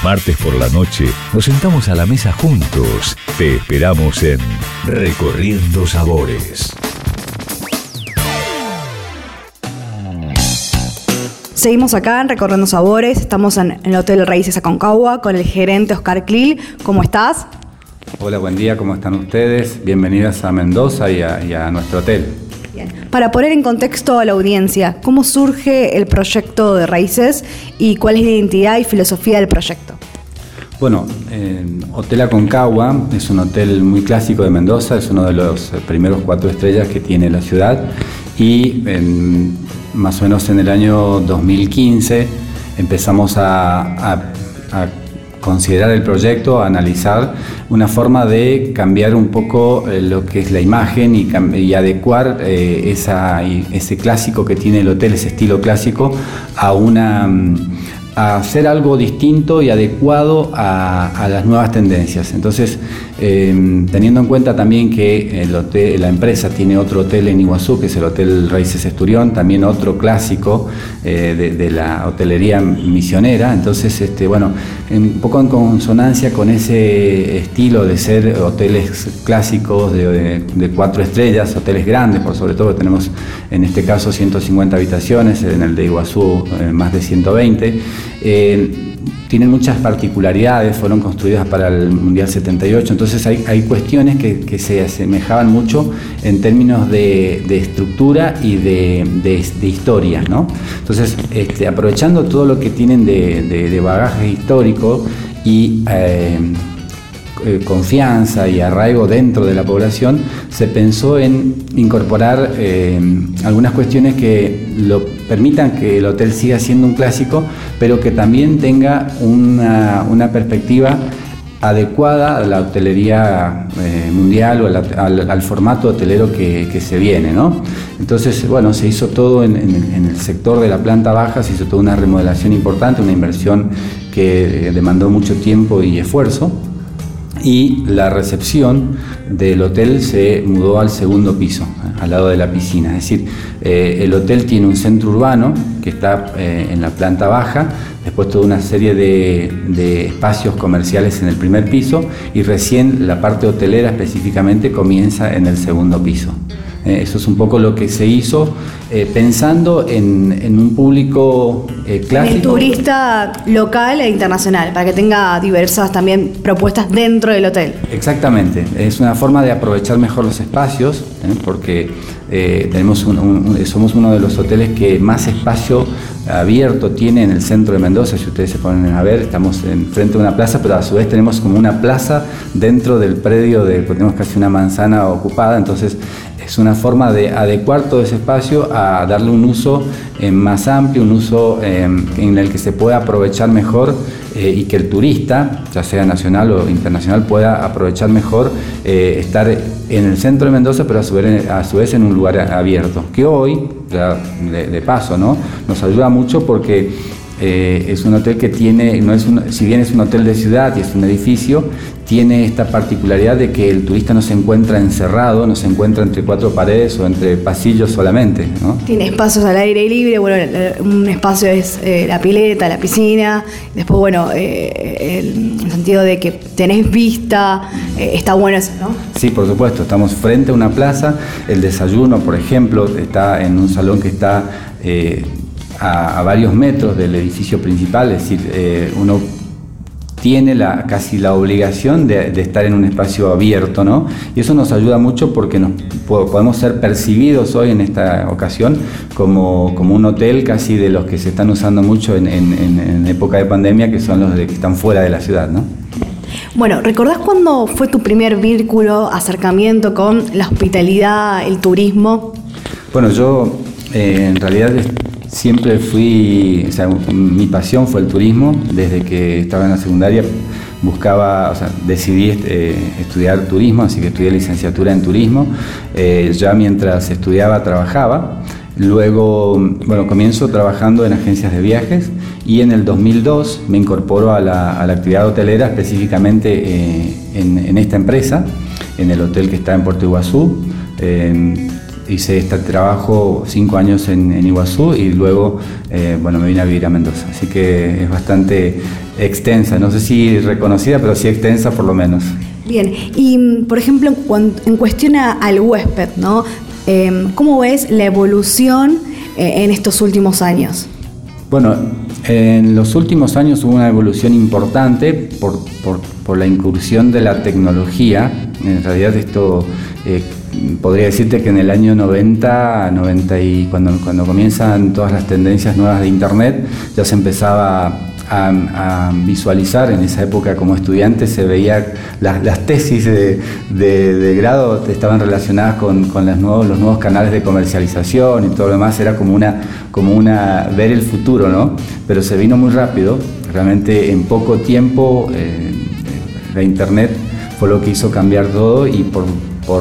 Martes por la noche nos sentamos a la mesa juntos. Te esperamos en Recorriendo Sabores. Seguimos acá en Recorriendo Sabores, estamos en el Hotel Raíces Aconcagua con el gerente Oscar Clil. ¿Cómo estás? Hola, buen día, ¿cómo están ustedes? Bienvenidas a Mendoza y a, nuestro hotel. Para poner en contexto a la audiencia, ¿cómo surge el proyecto de Raíces y cuál es la identidad y filosofía del proyecto? Bueno, Hotel Aconcagua es un hotel muy clásico de Mendoza, es uno de los primeros cuatro estrellas que tiene la ciudad y más o menos en el año 2015 empezamos a, considerar el proyecto, a analizar una forma de cambiar un poco eh, lo que es la imagen y, adecuar eh, ese clásico que tiene el hotel, ese estilo clásico, a una mm, a hacer algo distinto y adecuado a, las nuevas tendencias. Entonces, em, teniendo en cuenta también que la empresa tiene otro hotel en Iguazú, que es el Hotel Raíces Esturión, también otro clásico eh, de, la hotelería misionera. Entonces, este, bueno, un poco en consonancia con ese estilo de ser hoteles clásicos de, cuatro estrellas, hoteles grandes, por sobre todo tenemos en este caso 150 habitaciones, en el de Iguazú eh, más de 120. Tienen muchas particularidades, fueron construidas para el Mundial 78, entonces hay, cuestiones que, se asemejaban mucho en términos de, estructura y de, historia. ¿no? Entonces, este, aprovechando todo lo que tienen de, bagaje histórico y eh, eh, confianza y arraigo dentro de la población, se pensó en incorporar eh, algunas cuestiones que lo permitan que el hotel siga siendo un clásico, pero que también tenga una, perspectiva adecuada a la hotelería eh, mundial o al, formato hotelero que, se viene. ¿no? Entonces, bueno, se hizo todo en, el sector de la planta baja, se hizo toda una remodelación importante, una inversión que demandó mucho tiempo y esfuerzo y la recepción del hotel se mudó al segundo piso, al lado de la piscina. Es decir, eh, el hotel tiene un centro urbano que está eh, en la planta baja, después toda una serie de, de, espacios comerciales en el primer piso y recién la parte hotelera específicamente comienza en el segundo piso. Eh, eso es un poco lo que se hizo eh, pensando en, un público eh, clásico. El turista local e internacional, para que tenga diversas también propuestas dentro del hotel. Exactamente, es una forma de aprovechar mejor los espacios, porque tenemos somos uno de los hoteles que más espacio abierto tiene en el centro de Mendoza, si ustedes se ponen a ver, estamos enfrente de una plaza, pero a su vez tenemos como una plaza dentro del predio, de, tenemos casi una manzana ocupada, entonces es una forma de adecuar todo ese espacio a darle un uso eh, más amplio, un uso eh, en el que se pueda aprovechar mejor eh, y que el turista, ya sea nacional o internacional, pueda aprovechar mejor estar en el centro de Mendoza, pero a su, vez, en un lugar abierto, que hoy, de, paso, ¿no? nos ayuda mucho porque eh, es un hotel que tiene, no es si bien es un hotel de ciudad y es un edificio, tiene esta particularidad de que el turista no se encuentra encerrado, no se encuentra entre cuatro paredes o entre pasillos solamente. Tiene espacios al aire libre, bueno, un espacio es eh, la pileta, la piscina, después, bueno, eh, el, sentido de que tenés vista, está bueno eso, ¿no? Sí, por supuesto, estamos frente a una plaza, el desayuno, por ejemplo, está en un salón que está a, varios metros del edificio principal, es decir, eh, uno tiene la, casi la obligación de, estar en un espacio abierto, ¿no? Y eso nos ayuda mucho porque nos, podemos ser percibidos hoy en esta ocasión como, un hotel casi de los que se están usando mucho en, época de pandemia, que son los de, que están fuera de la ciudad, ¿no? Bueno, ¿recordás cuándo fue tu primer vínculo, acercamiento con la hospitalidad, el turismo? Bueno, yo eh, en realidad Siempre fui, o sea, mi pasión fue el turismo. Desde que estaba en la secundaria buscaba, o sea, decidí eh, estudiar turismo, así que estudié licenciatura en turismo. Eh, ya mientras estudiaba trabajaba. Luego, bueno, comienzo trabajando en agencias de viajes y en el 2002 me incorporo a la, actividad hotelera, específicamente eh, en, esta empresa, en el hotel que está en Puerto Iguazú hice este trabajo cinco años en, Iguazú y luego, eh, bueno, me vine a vivir a Mendoza. Así que es bastante extensa, no sé si reconocida, pero sí extensa por lo menos. Bien, y por ejemplo, en, cuestión al huésped, ¿no? Em, ¿Cómo ves la evolución eh, en estos últimos años? Bueno, en los últimos años hubo una evolución importante por, la incursión de la tecnología. En realidad esto eh, podría decirte que en el año 90, 90 y cuando, cuando comienzan todas las tendencias nuevas de Internet, ya se empezaba a, visualizar en esa época como estudiante, se veía las, tesis de, grado estaban relacionadas con, los nuevos canales de comercialización y todo lo demás, era como una, como una ver el futuro, ¿no? Pero se vino muy rápido, realmente en poco tiempo eh, la internet fue lo que hizo cambiar todo y por,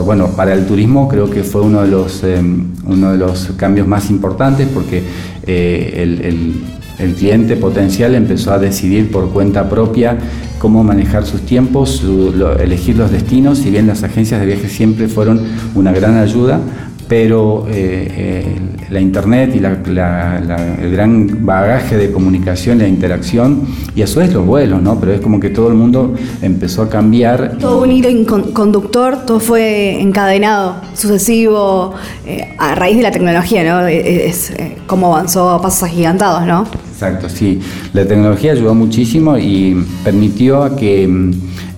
bueno, para el turismo creo que fue uno de los, eh, uno de los cambios más importantes porque eh, el el cliente potencial empezó a decidir por cuenta propia cómo manejar sus tiempos, elegir los destinos, si bien las agencias de viajes siempre fueron una gran ayuda, pero eh, eh, la internet y el gran bagaje de comunicación, la interacción y a su vez los vuelos, ¿no? Pero es como que todo el mundo empezó a cambiar. Todo un hilo conductor, todo fue encadenado, sucesivo, eh, a raíz de la tecnología, ¿no? Es, como avanzó a pasos agigantados, ¿no? Exacto, sí. La tecnología ayudó muchísimo y permitió a que mm,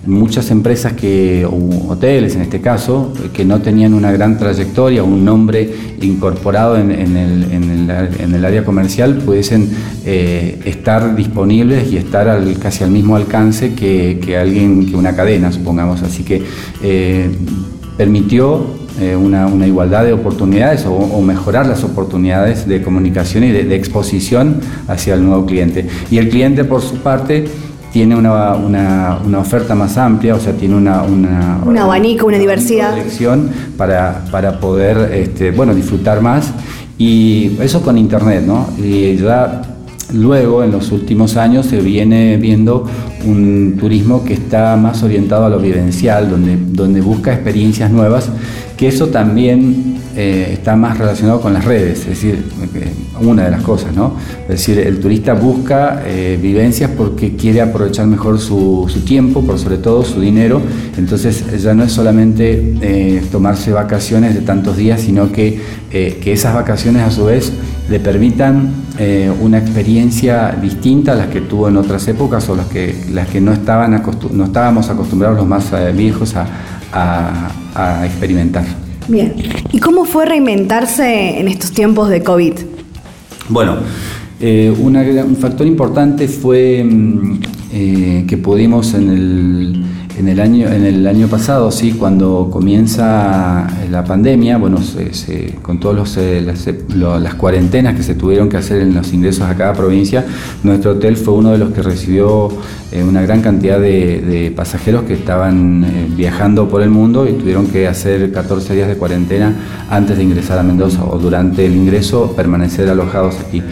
muchas empresas que, hoteles en este caso, que no tenían una gran trayectoria, un nombre incorporado en, el, área comercial, pudiesen eh, estar disponibles y estar casi al mismo alcance que, alguien, que una cadena, supongamos. Así que eh, permitió eh, una, igualdad de oportunidades o, mejorar las oportunidades de comunicación y de, exposición hacia el nuevo cliente. Y el cliente, por su parte, tiene una, una, oferta más amplia, o sea, tiene una... una un abanico, una, diversidad. Para, para poder, este, bueno, disfrutar más. Y eso con Internet, ¿no? Y ya Luego, en los últimos años, se viene viendo un turismo que está más orientado a lo vivencial, donde, donde busca experiencias nuevas que eso también eh, está más relacionado con las redes, es decir, una de las cosas, ¿no? Es decir, el turista busca eh, vivencias porque quiere aprovechar mejor su, tiempo, por sobre todo su dinero, entonces ya no es solamente eh, tomarse vacaciones de tantos días, sino que, que esas vacaciones a su vez le permitan una experiencia distinta a las que tuvo en otras épocas o las que, las que no, estaban no estábamos acostumbrados los más viejos a, a, experimentar. Bien, ¿y cómo fue reinventarse en estos tiempos de COVID? Bueno, eh, un factor importante fue mm, eh, que pudimos en el en el año, en el año pasado, sí, cuando comienza la pandemia, bueno, con todas eh, las, cuarentenas que se tuvieron que hacer en los ingresos a cada provincia, nuestro hotel fue uno de los que recibió eh, una gran cantidad de, pasajeros que estaban eh, viajando por el mundo y tuvieron que hacer 14 días de cuarentena antes de ingresar a Mendoza o durante el ingreso permanecer alojados aquí.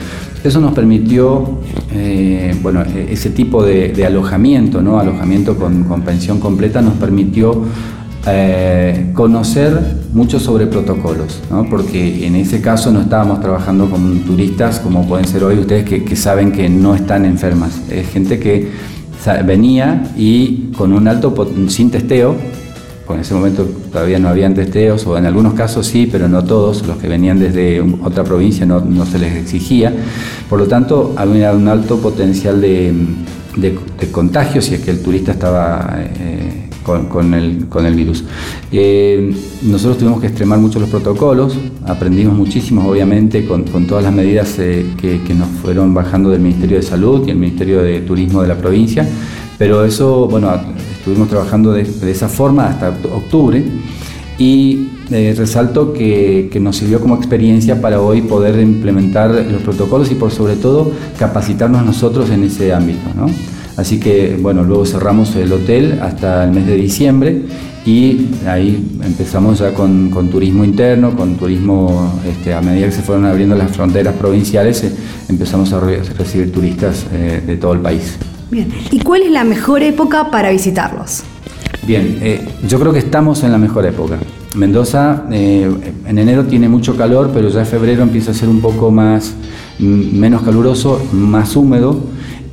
Eso nos permitió, eh, bueno, e-, ese tipo de, alojamiento, ¿no? Alojamiento con, pensión completa nos permitió eh, conocer mucho sobre protocolos, ¿no? porque en ese caso no estábamos trabajando con turistas como pueden ser hoy ustedes que, saben que no están enfermas. Es gente que venía y con un alto, sin testeo, en ese momento todavía no habían testeos, o en algunos casos sí, pero no todos, los que venían desde otra provincia no, se les exigía. Por lo tanto, había un alto potencial de, contagio si es que el turista estaba eh, con, el, virus. Eh, nosotros tuvimos que extremar mucho los protocolos, aprendimos muchísimo, obviamente, con, todas las medidas eh, que, que nos fueron bajando del Ministerio de Salud y el Ministerio de Turismo de la provincia, pero eso, bueno, Estuvimos trabajando de, esa forma hasta octubre y eh, resalto que, nos sirvió como experiencia para hoy poder implementar los protocolos y por sobre todo capacitarnos nosotros en ese ámbito. Así que bueno, luego cerramos el hotel hasta el mes de diciembre y ahí empezamos ya con, turismo interno, con turismo, este, a medida que se fueron abriendo las fronteras provinciales, eh, empezamos a recibir turistas eh, de todo el país. Bien, ¿y cuál es la mejor época para visitarlos? Bien, eh, yo creo que estamos en la mejor época. Mendoza en enero tiene mucho calor, pero ya en febrero empieza a ser un poco más, menos caluroso, más húmedo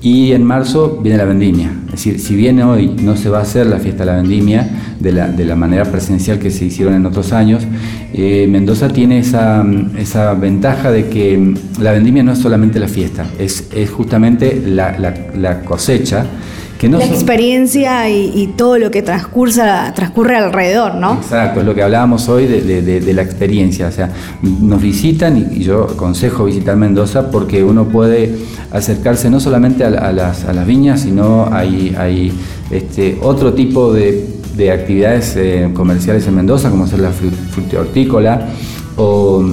y en marzo viene la vendimia. Es decir, si bien hoy no se va a hacer la fiesta de la vendimia de la, de la manera presencial que se hicieron en otros años, eh, Mendoza tiene esa, esa, ventaja de que la vendimia no es solamente la fiesta, es, es justamente la, la cosecha la experiencia y, todo lo que transcursa, transcurre alrededor, ¿no? Exacto, es lo que hablábamos hoy de, la experiencia. O sea, nos visitan y, yo aconsejo visitar Mendoza porque uno puede acercarse no solamente a, las, viñas, sino hay, hay este, otro tipo de, actividades eh, comerciales en Mendoza, como ser la hortícola o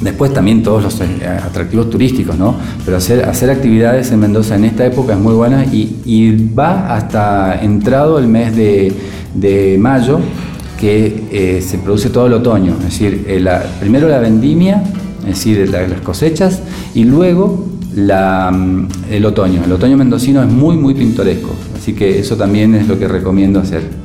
Después también todos los eh, atractivos turísticos, ¿no? Pero hacer, hacer actividades en Mendoza en esta época es muy buena y, va hasta entrado el mes de, mayo, que eh, se produce todo el otoño. Es decir, primero la vendimia, es decir, las cosechas, y luego mm, el otoño. El otoño mendocino es muy, muy pintoresco. Así que eso también es lo que recomiendo hacer.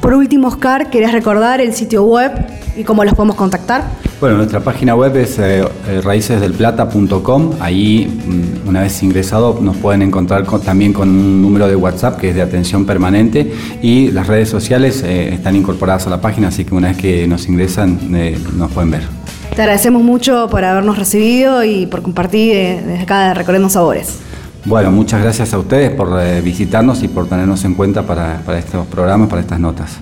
Por último, Oscar, ¿querés recordar el sitio web y cómo los podemos contactar? Bueno, nuestra página web es eh, eh, raícesdelplata.com. Ahí, mm, una vez ingresado, nos pueden encontrar también con un número de WhatsApp que es de atención permanente y las redes sociales eh, están incorporadas a la página, así que una vez que nos ingresan nos pueden ver. Te agradecemos mucho por habernos recibido y por compartir desde acá de Recorriendo Sabores. Bueno, muchas gracias a ustedes por visitarnos y por tenernos en cuenta para estos programas, para estas notas.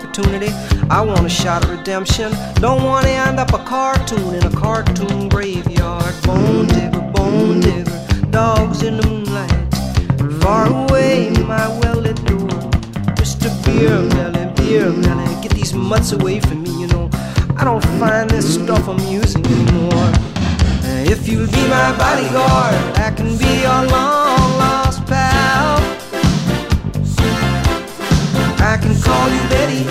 Opportunity. I want a shot of redemption. Don't want to end up a cartoon in a cartoon graveyard. Bone digger, bone digger, dogs in the moonlight. Far away, my well lit door. Mr. Beer Belly, Beer Belly, get these mutts away from me, you know. I don't find this stuff amusing anymore. If you'll be my bodyguard, I can be your long call you Betty,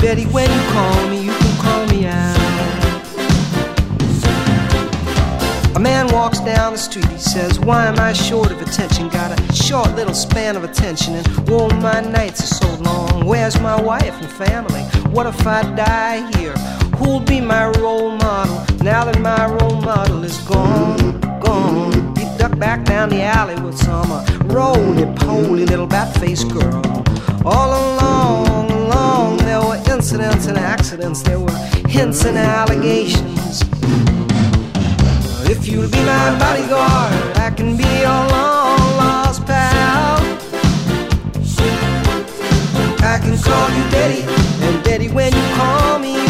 Betty. When you call me, you can call me out. A man walks down the street, he says, Why am I short of attention? Got a short little span of attention, and oh, my nights are so long. Where's my wife and family? What if I die here? Who'll be my role model now that my role model is gone? Gone. He ducked back down the alley with some uh, roly poly little bat faced girl. All along, along, there were incidents and accidents, there were hints and allegations. If you'll be my bodyguard, I can be your long lost pal. I can call you Daddy, and Daddy, when you call me,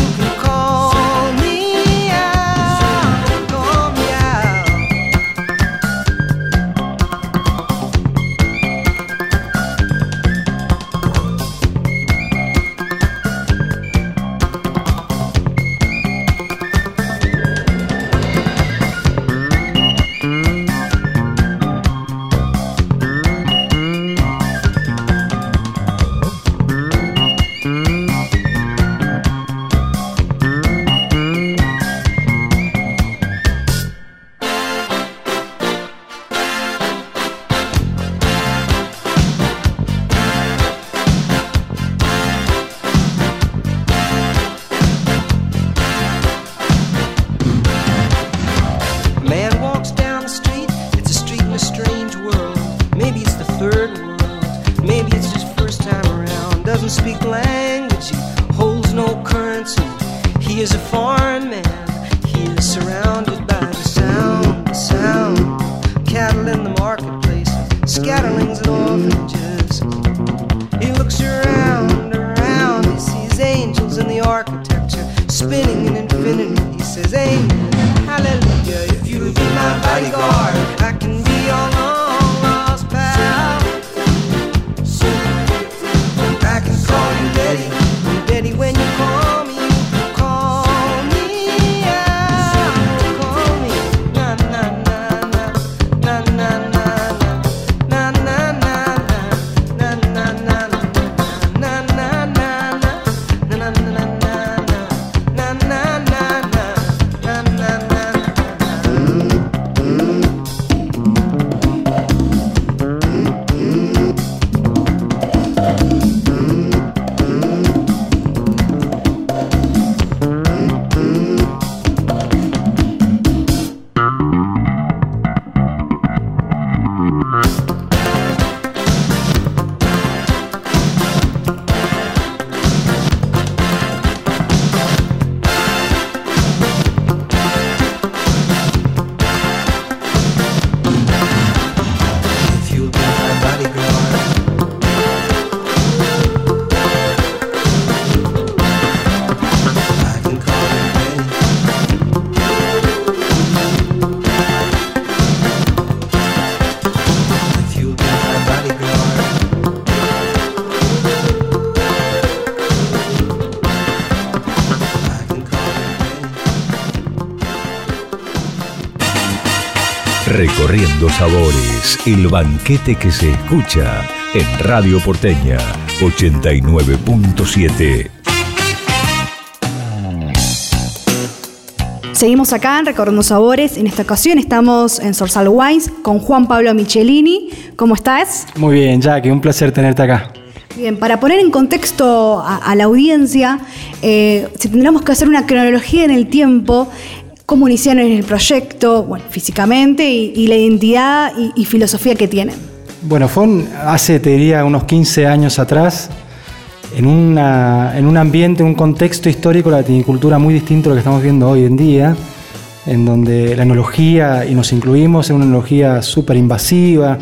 Recorriendo Sabores, el banquete que se escucha en Radio Porteña 89.7. Seguimos acá en Recorriendo Sabores. En esta ocasión estamos en Sorsal Wines con Juan Pablo Michelini. ¿Cómo estás? Muy bien, Jackie, un placer tenerte acá. Bien, para poner en contexto a, la audiencia, eh, si tendríamos que hacer una cronología en el tiempo, cómo iniciaron el proyecto, bueno, físicamente, y, la identidad y, filosofía que tienen. Bueno, fue hace, te diría, unos 15 años atrás, en, en un ambiente, un contexto histórico de la tinicultura muy distinto a lo que estamos viendo hoy en día, en donde la enología, y nos incluimos en una enología súper invasiva,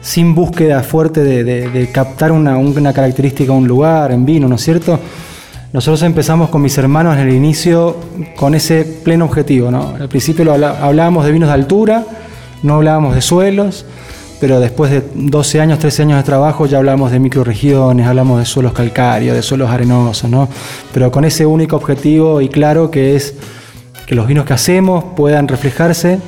sin búsqueda fuerte de, captar una, una característica de un lugar en vino, ¿no es cierto? Nosotros empezamos con mis hermanos en el inicio con ese pleno objetivo. Al principio hablábamos de vinos de altura, no hablábamos de suelos, pero después de 12 años, 13 años de trabajo ya hablamos de microregiones, hablamos de suelos calcáreos, de suelos arenosos, ¿no? pero con ese único objetivo y claro que es que los vinos que hacemos puedan reflejarse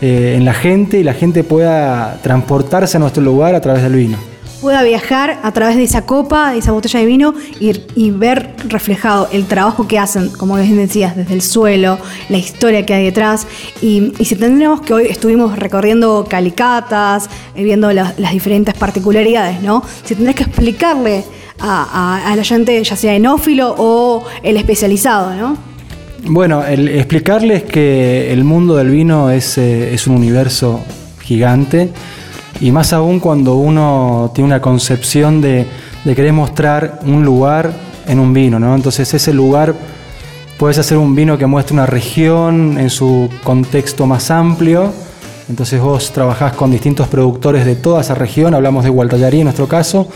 eh, en la gente y la gente pueda transportarse a nuestro lugar a través del vino pueda viajar a través de esa copa, de esa botella de vino y, ver reflejado el trabajo que hacen, como bien decías, desde el suelo, la historia que hay detrás. Y, si tendríamos que hoy estuvimos recorriendo calicatas, eh, viendo las diferentes particularidades, ¿no? Si tendrías que explicarle a, la gente, ya sea enófilo o el especializado, ¿no? Bueno, explicarles que el mundo del vino es, eh, es un universo gigante y más aún cuando uno tiene una concepción de, querer mostrar un lugar en un vino, ¿no? Entonces ese lugar puedes hacer un vino que muestre una región en su contexto más amplio. Entonces vos trabajás con distintos productores de toda esa región, hablamos de Gualtallarí en nuestro caso,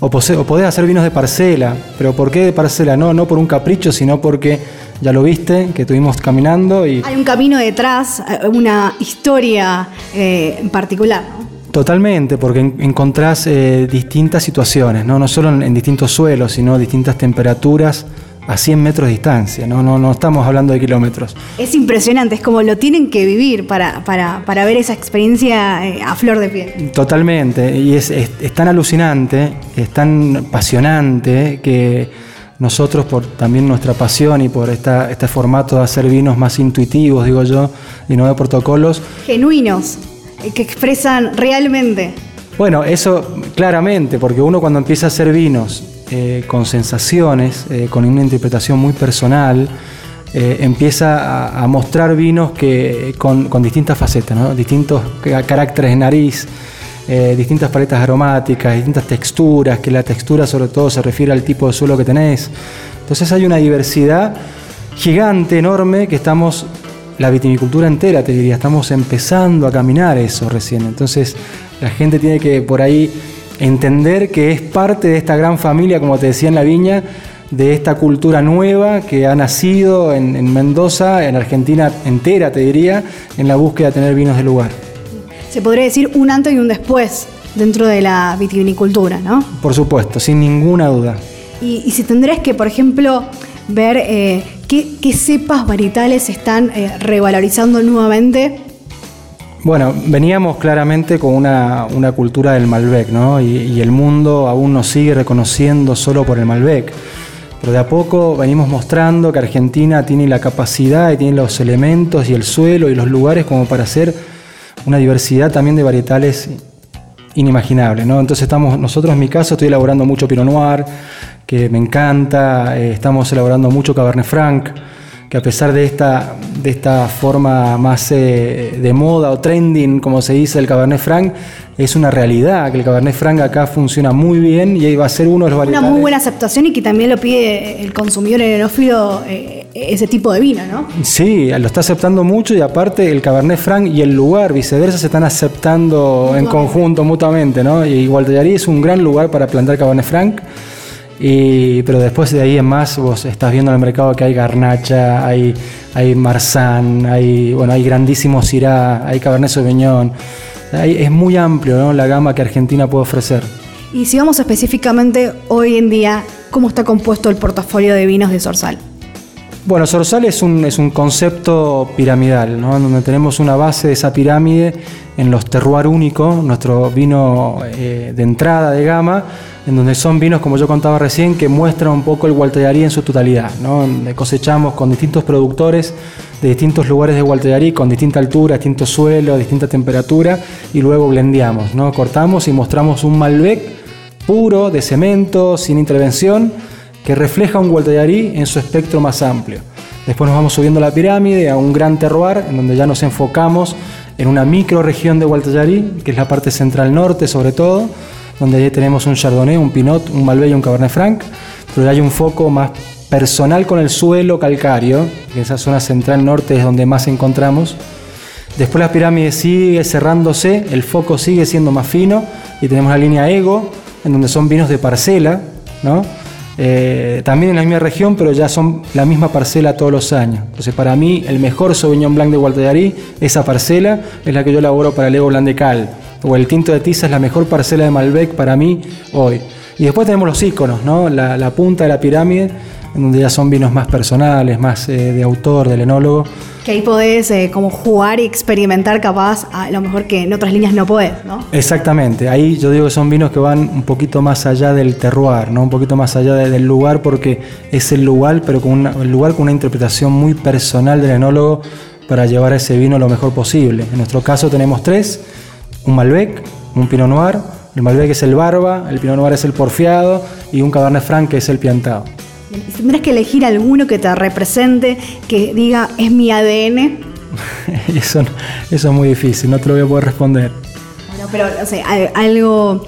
o, podés hacer vinos de parcela. ¿Pero por qué de parcela? No, no por un capricho, sino porque ya lo viste, que estuvimos caminando y... Hay un camino detrás, eh, una historia eh, en particular. Totalmente, porque encontrás eh, distintas situaciones, ¿no? no solo en, distintos suelos, sino distintas temperaturas a 100 metros de distancia, ¿no? No, no estamos hablando de kilómetros. Es impresionante, es como lo tienen que vivir para, para, ver esa experiencia eh, a flor de piel. Totalmente, y es, es, tan alucinante, es tan apasionante que nosotros, por también nuestra pasión y por esta, este formato de hacer vinos más intuitivos, digo yo, y no de protocolos. Genuinos que expresan realmente. Bueno, eso claramente, porque uno cuando empieza a hacer vinos eh, con sensaciones, eh, con una interpretación muy personal, eh, empieza a, mostrar vinos que, con, distintas facetas, distintos caracteres de nariz, distintas paletas aromáticas, distintas texturas, que la textura sobre todo se refiere al tipo de suelo que tenés. Entonces hay una diversidad gigante, enorme, que estamos la vitinicultura entera, te diría. Estamos empezando a caminar eso recién. Entonces la gente tiene que por ahí entender que es parte de esta gran familia, como te decía en la viña, de esta cultura nueva que ha nacido en, Mendoza, en Argentina entera, te diría, en la búsqueda de tener vinos de lugar. Se podría decir un antes y un después dentro de la vitivinicultura, ¿no? Por supuesto, sin ninguna duda. Y, si tendrías que, por ejemplo, ver eh, ¿Qué, cepas varietales están eh, revalorizando nuevamente? Bueno, veníamos claramente con una, cultura del Malbec, ¿no? Y, el mundo aún nos sigue reconociendo solo por el Malbec. Pero de a poco venimos mostrando que Argentina tiene la capacidad y tiene los elementos y el suelo y los lugares como para hacer una diversidad también de varietales inimaginable, ¿no? Entonces nosotros en mi caso estoy elaborando mucho Pinot Noir, que me encanta. Eh, estamos elaborando mucho Cabernet Franc, que a pesar de esta, de esta forma más eh, de moda o trending, como se dice, el Cabernet Franc, es una realidad, que el Cabernet Franc acá funciona muy bien y ahí va a ser uno de los varietales. Una muy buena aceptación y que también lo pide el consumidor enófilo eh, ese tipo de vino, ¿no? Sí, lo está aceptando mucho y aparte el Cabernet Franc y el lugar, viceversa, se están aceptando en conjunto mutuamente, ¿no? Y Gualtallarí es un gran lugar para plantar Cabernet Franc pero después de ahí en más, vos estás viendo en el mercado que hay garnacha, hay, hay marzán, hay, bueno, hay grandísimo cirá, hay cabernet sauvignon. es muy amplio la gama que Argentina puede ofrecer. Y si vamos específicamente hoy en día, ¿cómo está compuesto el portafolio de vinos de Sorsal? Bueno, Sorsal es un, es un concepto piramidal, ¿no? donde tenemos una base de esa pirámide en los terroir únicos, nuestro vino eh, de entrada de gama, en donde son vinos, como yo contaba recién, que muestran un poco el Gualtellarí en su totalidad. ¿no? Cosechamos con distintos productores de distintos lugares de Gualtellarí, con distinta altura, distintos suelos, distinta temperatura, y luego blendeamos, ¿no? cortamos y mostramos un Malbec puro, de cemento, sin intervención, que refleja un Gualtellarí en su espectro más amplio. Después nos vamos subiendo la pirámide a un gran terroir, en donde ya nos enfocamos en una microregión de Gualtellarí, que es la parte central norte sobre todo, donde ahí tenemos un Chardonnay, un Pinot, un Malbec y un Cabernet Franc, pero hay un foco más personal con el suelo calcáreo, que esa zona central norte es donde más encontramos. Después la pirámide sigue cerrándose, el foco sigue siendo más fino y tenemos la línea Ego, en donde son vinos de parcela, ¿no? Eh, también en la misma región, pero ya son la misma parcela todos los años. Entonces, para mí, el mejor Sauvignon Blanc de Gualtellarí, esa parcela, es la que yo elaboro para el Ego Blanc de Cal. O el Tinto de Tiza es la mejor parcela de Malbec para mí hoy. Y después tenemos los iconos, ¿no? la, la punta de la pirámide donde ya son vinos más personales, más eh, de autor, del enólogo. Que ahí podés eh, como jugar y experimentar capaz a lo mejor que en otras líneas no podés, ¿no? Exactamente, ahí yo digo que son vinos que van un poquito más allá del terroir, ¿no? un poquito más allá del lugar porque es el lugar, pero con una, el lugar con una interpretación muy personal del enólogo para llevar ese vino lo mejor posible. En nuestro caso tenemos tres, un Malbec, un Pinot Noir, el Malbec es el barba, el Pinot Noir es el porfiado y un Cabernet Franc que es el piantado. Tendrás que elegir alguno que te represente, que diga es mi ADN. eso, eso es muy difícil, no te lo voy a poder responder. Pero o algo,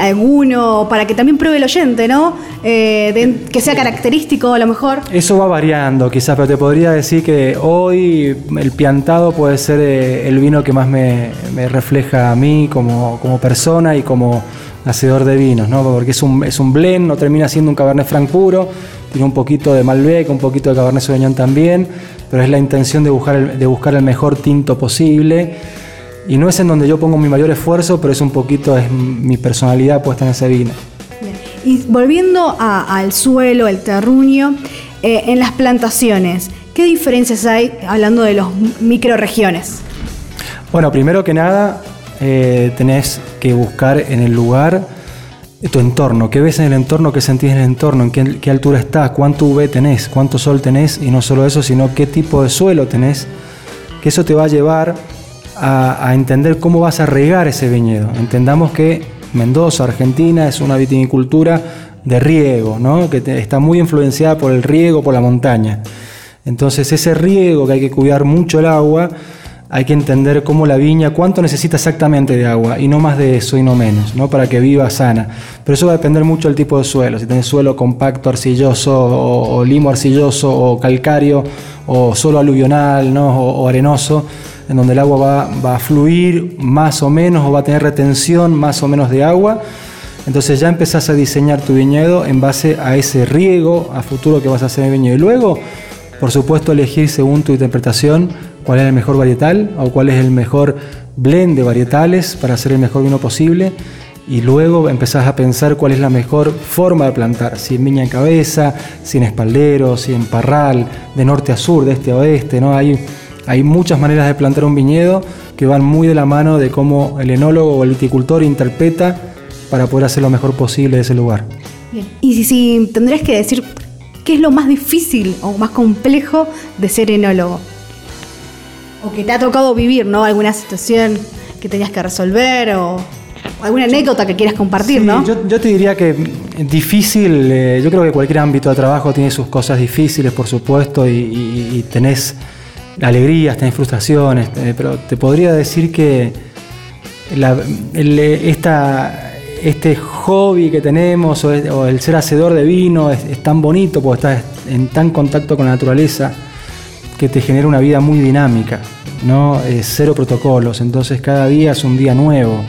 alguno, para que también pruebe el oyente, ¿no? Eh, que sea característico a lo mejor. Eso va variando quizás, pero te podría decir que hoy el piantado puede ser eh, el vino que más me, me refleja a mí como, como persona y como hacedor de vinos, ¿no? porque es un, es un blend, no termina siendo un Cabernet Franc puro, tiene un poquito de Malbec, un poquito de Cabernet Sauvignon también, pero es la intención de buscar el, de buscar el mejor tinto posible. Y no es en donde yo pongo mi mayor esfuerzo, pero es un poquito es mi personalidad puesta en ese vino. Y volviendo al suelo, el terruño, eh, en las plantaciones, ¿qué diferencias hay hablando de los microregiones? Bueno, primero que nada, eh, tenés que buscar en el lugar tu entorno, qué ves en el entorno, qué sentís en el entorno, en qué, altura estás, cuánto UV tenés, cuánto sol tenés y no solo eso, sino qué tipo de suelo tenés, que eso te va a llevar a, entender cómo vas a regar ese viñedo. Entendamos que Mendoza, Argentina, es una viticultura de riego, ¿no? que está muy influenciada por el riego, por la montaña. Entonces ese riego que hay que cuidar mucho el agua, hay que entender cómo la viña, cuánto necesita exactamente de agua y no más de eso y no menos, ¿no? para que viva sana. Pero eso va a depender mucho del tipo de suelo. Si tenés suelo compacto, arcilloso, o, limo arcilloso, o calcáreo, o solo aluvional, ¿no? o, arenoso, en donde el agua va, a fluir más o menos o va a tener retención más o menos de agua. Entonces ya empezás a diseñar tu viñedo en base a ese riego a futuro que vas a hacer en el viñedo. Y luego, por supuesto, elegir según tu interpretación cuál es el mejor varietal o cuál es el mejor blend de varietales para hacer el mejor vino posible y luego empezás a pensar cuál es la mejor forma de plantar, si en viña en cabeza, si en espaldero, si en parral, de norte a sur, de este a oeste, ¿no? Hay, hay muchas maneras de plantar un viñedo que van muy de la mano de cómo el enólogo o el viticultor interpreta para poder hacer lo mejor posible de ese lugar. Y si, si tendrías que decir qué es lo más difícil o más complejo de ser enólogo. O que te ha tocado vivir, ¿no? Alguna situación que tenías que resolver o alguna anécdota que quieras compartir, ¿no? Yo, te diría que difícil, eh, yo creo que cualquier ámbito de trabajo tiene sus cosas difíciles, por supuesto, y, tenés alegrías, tenés frustraciones, eh, pero te podría decir que este hobby que tenemos o, el ser hacedor de vino es, es tan bonito porque estás en tan contacto con la naturaleza que te genera una vida muy dinámica, ¿no? cero protocolos, entonces cada día es un día nuevo,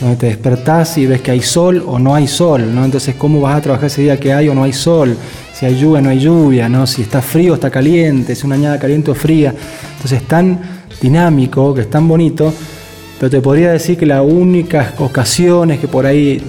donde te despertás y ves que hay sol o no hay sol, ¿no? Entonces, ¿cómo vas a trabajar ese día que hay o no hay sol? Si hay lluvia o no hay lluvia, ¿no? Si está frío o está caliente, si una añada caliente o fría. Entonces, es tan dinámico, que es tan bonito, pero te podría decir que las únicas ocasiones que por ahí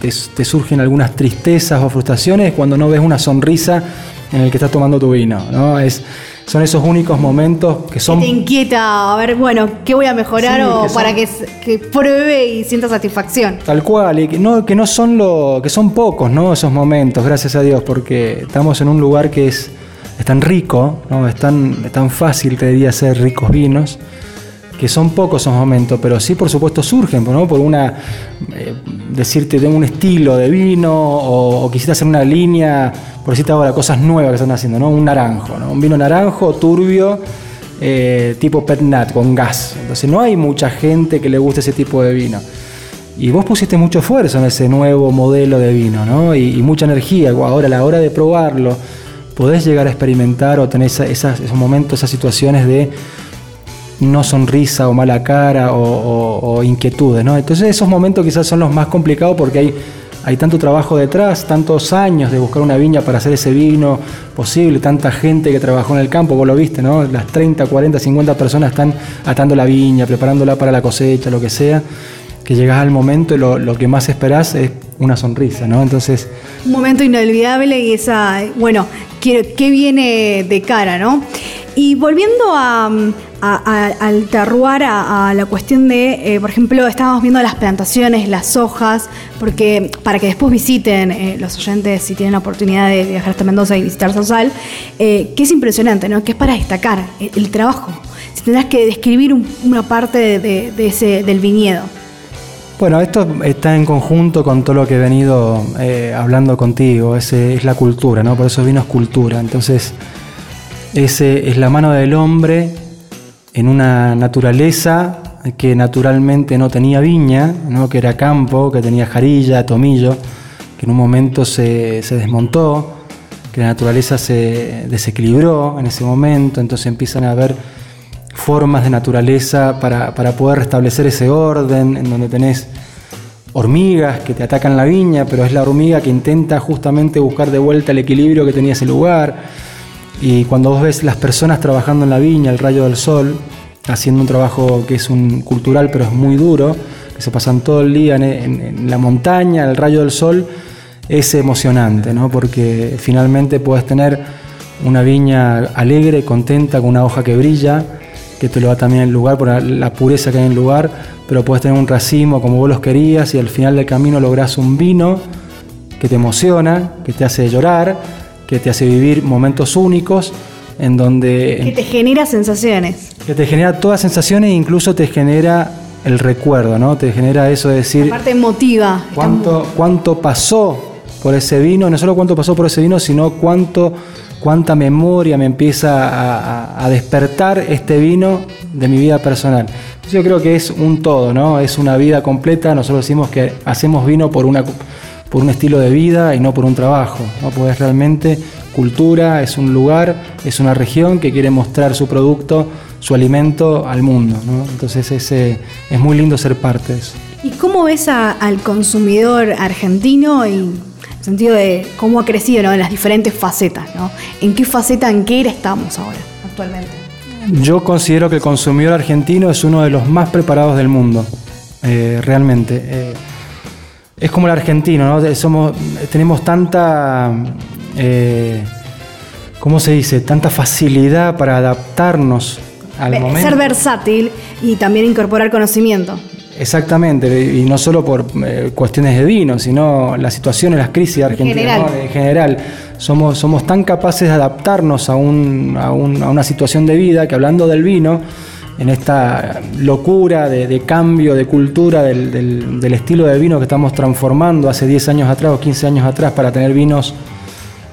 te, te surgen algunas tristezas o frustraciones es cuando no ves una sonrisa en el que estás tomando tu vino, ¿no? Es, son esos únicos momentos que son... te inquieta, a ver, bueno, ¿qué voy a mejorar Sí, o que para que, que pruebe y sienta satisfacción? Tal cual, y que no, que no son lo, que son pocos, ¿no? Esos momentos, gracias a Dios, porque estamos en un lugar que es, es tan rico, ¿no? Es tan, es tan fácil, te diría, hacer ricos vinos, que son pocos esos momentos, pero sí, por supuesto, surgen, ¿no? Por una, eh, decirte, de un estilo de vino, o, o quisiste hacer una línea, por decirte ahora, cosas nuevas que están haciendo, ¿no? Un naranjo, ¿no? Un vino naranjo, turbio, eh, tipo pet nat, con gas. Entonces no hay mucha gente que le guste ese tipo de vino. Y vos pusiste mucho esfuerzo en ese nuevo modelo de vino, ¿no? Y, mucha energía. Ahora, a la hora de probarlo, podés llegar a experimentar o tener esa- esas- esos momentos, esas situaciones de no sonrisa o mala cara o, inquietudes, ¿no? Entonces esos momentos quizás son los más complicados porque hay, hay tanto trabajo detrás, tantos años de buscar una viña para hacer ese vino posible, tanta gente que trabajó en el campo, vos lo viste, ¿no? Las 30, 40, 50 personas están atando la viña, preparándola para la cosecha, lo que sea, que llegás al momento y lo, lo que más esperás es una sonrisa, ¿no? Entonces, Un momento inolvidable y esa, bueno, ¿qué, qué viene de cara, no? Y volviendo a, a- a- al terroir, a, la cuestión de, eh, por ejemplo, estábamos viendo las plantaciones, las hojas, porque para que después visiten eh, los oyentes, si tienen la oportunidad de viajar hasta Mendoza y visitar Sosal, eh, que es impresionante, ¿no? Que es para destacar el, trabajo. Si tendrás que describir un- una parte de, ese, del viñedo. Bueno, esto está en conjunto con todo lo que he venido eh, hablando contigo, ese es la cultura, ¿no? Por eso vino es cultura. Entonces, ese es la mano del hombre en una naturaleza que naturalmente no tenía viña, ¿no? que era campo, que tenía jarilla, tomillo, que en un momento se, se desmontó, que la naturaleza se desequilibró en ese momento, entonces empiezan a haber formas de naturaleza para, para poder restablecer ese orden, en donde tenés hormigas que te atacan la viña, pero es la hormiga que intenta justamente buscar de vuelta el equilibrio que tenía ese lugar. Y cuando vos ves las personas trabajando en la viña, el rayo del sol, haciendo un trabajo que es un cultural pero es muy duro, que se pasan todo el día en, la montaña, el rayo del sol, es emocionante, ¿no? porque finalmente puedes tener una viña alegre, contenta, con una hoja que brilla, que te lo da también el lugar por la- pureza que hay en el lugar, pero puedes tener un racimo como vos los querías y al final del camino lográs un vino que te emociona, que te hace llorar, que te hace vivir momentos únicos, en donde Que te genera sensaciones. que te genera todas sensaciones e incluso te genera el recuerdo, ¿no? Te genera eso de decir La parte emotiva. cuánto, cuánto pasó por ese vino, no solo cuánto pasó por ese vino, sino cuánto, cuánta memoria me empieza a, a- a despertar este vino de mi vida personal. Entonces yo creo que es un todo, ¿no? Es una vida completa. Nosotros decimos que hacemos vino por una por un estilo de vida y no por un trabajo, ¿no? Porque es realmente cultura, es un lugar, es una región que quiere mostrar su producto, su alimento al mundo, ¿no? Entonces ese, es muy lindo ser parte de eso. ¿Y cómo ves a- al consumidor argentino y en el sentido de cómo ha crecido ¿no? en las diferentes facetas? ¿no? ¿En qué faceta, en qué era estamos ahora, actualmente? Yo considero que el consumidor argentino es uno de los más preparados del mundo, eh, realmente. Eh, es como el argentino, ¿no? Somos, tenemos tanta, eh, ¿cómo se dice? Tanta facilidad para adaptarnos al Ve- momento. Ser versátil y también incorporar conocimiento. Exactamente, y no solo por eh, cuestiones de vino, sino las situaciones, las crisis argentinas general. ¿no? en general. Somos, somos tan capaces de adaptarnos a, un- a un- a una situación de vida que hablando del vino, en esta locura de, cambio de cultura del, estilo de vino que estamos transformando hace 10 años atrás o 15 años atrás para tener vinos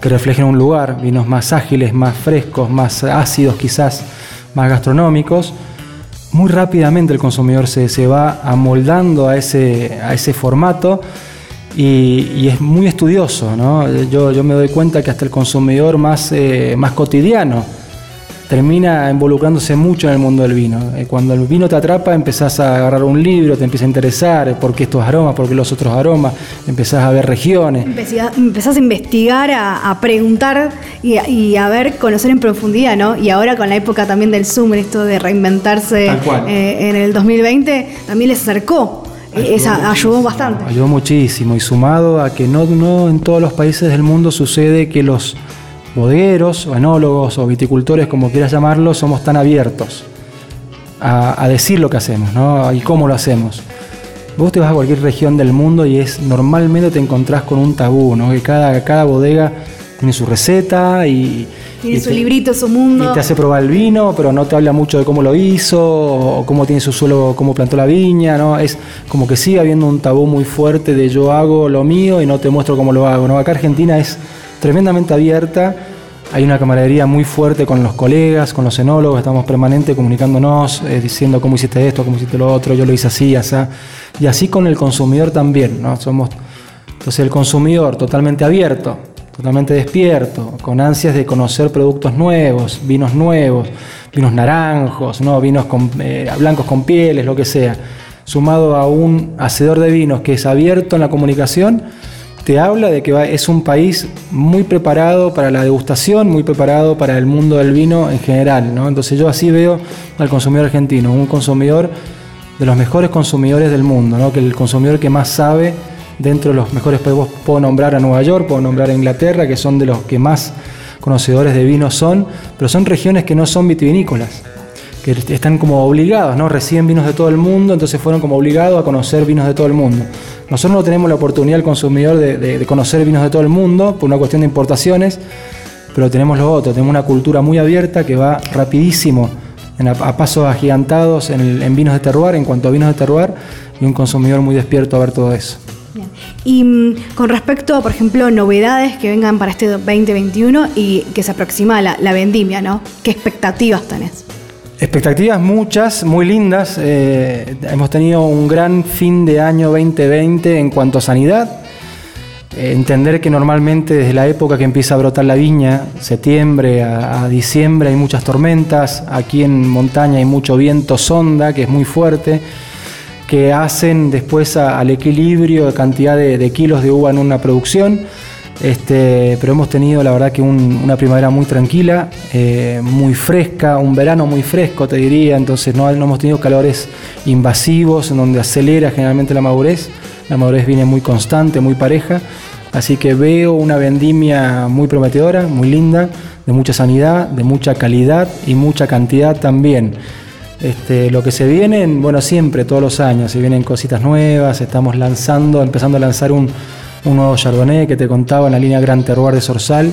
que reflejen un lugar, vinos más ágiles, más frescos, más ácidos quizás, más gastronómicos, muy rápidamente el consumidor se, se va amoldando a ese, a ese formato y, y es muy estudioso. ¿no? Yo, yo me doy cuenta que hasta el consumidor más, eh, más cotidiano termina involucrándose mucho en el mundo del vino. Eh, Cuando el vino te atrapa, empezás a agarrar un libro, te empieza a interesar eh, por qué estos aromas, por qué los otros aromas, empezás a ver regiones. Empezás a investigar, a, a preguntar y, a- y a ver, conocer en profundidad, ¿no? Y ahora con la época también del Zoom, esto de reinventarse eh, en el 2020, también les acercó. Eh, Esa ayudó bastante. Ayudó muchísimo y sumado a que no, no en todos los países del mundo sucede que los bodegueros o enólogos o viticultores, como quieras llamarlo, somos tan abiertos a, a decir lo que hacemos ¿no? y cómo lo hacemos. Vos te vas a cualquier región del mundo y es normalmente te encontrás con un tabú, ¿no? que cada, cada bodega tiene su receta y, Tiene y su te- librito, su mundo. y te hace probar el vino, pero no te habla mucho de cómo lo hizo o cómo tiene su suelo, cómo plantó la viña, ¿no? Es como que sigue habiendo un tabú muy fuerte de yo hago lo mío y no te muestro cómo lo hago, ¿no? Acá Argentina es tremendamente abierta, hay una camaradería muy fuerte con los colegas, con los enólogos, estamos permanente comunicándonos, eh, diciendo cómo hiciste esto, cómo hiciste lo otro, yo lo hice así, así, y así con el consumidor también, ¿no? Somos entonces el consumidor totalmente abierto, totalmente despierto, con ansias de conocer productos nuevos, vinos nuevos, vinos naranjos, ¿no? vinos con, eh, blancos con pieles, lo que sea, sumado a un hacedor de vinos que es abierto en la comunicación, te habla de que es un país muy preparado para la degustación, muy preparado para el mundo del vino en general. ¿no? Entonces yo así veo al consumidor argentino, un consumidor de los mejores consumidores del mundo, ¿no? que el consumidor que más sabe dentro de los mejores países. Puedo nombrar a Nueva York, puedo nombrar a Inglaterra, que son de los que más conocedores de vino son, pero son regiones que no son vitivinícolas, están como obligados, ¿no? Reciben vinos de todo el mundo, entonces fueron como obligados a conocer vinos de todo el mundo. Nosotros no tenemos la oportunidad, el consumidor, de, conocer vinos de todo el mundo por una cuestión de importaciones, pero tenemos lo otro, tenemos una cultura muy abierta que va rapidísimo, a, a pasos agigantados en, vinos de terroir, en cuanto a vinos de terroir, y un consumidor muy despierto a ver todo eso. Y mm, con respecto, por ejemplo, novedades que vengan para este 2021 y que se aproxima la, la vendimia, ¿no? ¿Qué expectativas tenés? Expectativas muchas, muy lindas. Eh, hemos tenido un gran fin de año 2020 en cuanto a sanidad. Eh, entender que normalmente desde la época que empieza a brotar la viña, septiembre a, a diciembre hay muchas tormentas. Aquí en montaña hay mucho viento sonda, que es muy fuerte, que hacen después al equilibrio de cantidad de kilos de uva en una producción. Este, pero hemos tenido la verdad que un- una primavera muy tranquila, eh, muy fresca, un verano muy fresco te diría, entonces no, hemos tenido calores invasivos en donde acelera generalmente la madurez, la madurez viene muy constante, muy pareja, así que veo una vendimia muy prometedora, muy linda, de mucha sanidad, de mucha calidad y mucha cantidad también. Este, lo que se viene, bueno, siempre, todos los años, se vienen cositas nuevas, estamos lanzando, empezando a lanzar un, un nuevo Chardonnay que te contaba en la línea Gran Terroir de Sorsal,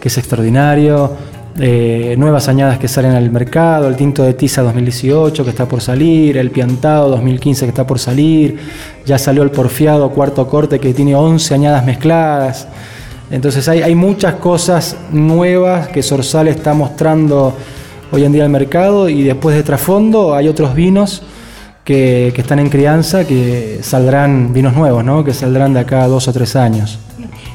que es extraordinario, eh, nuevas añadas que salen al mercado, el tinto de tiza 2018 que está por salir, el piantado 2015 que está por salir, ya salió el porfiado cuarto corte que tiene 11 añadas mezcladas. Entonces hay, hay muchas cosas nuevas que Sorsal está mostrando hoy en día al mercado y después de trasfondo hay otros vinos que, que están en crianza que saldrán vinos nuevos, ¿no? que saldrán de acá a dos o tres años.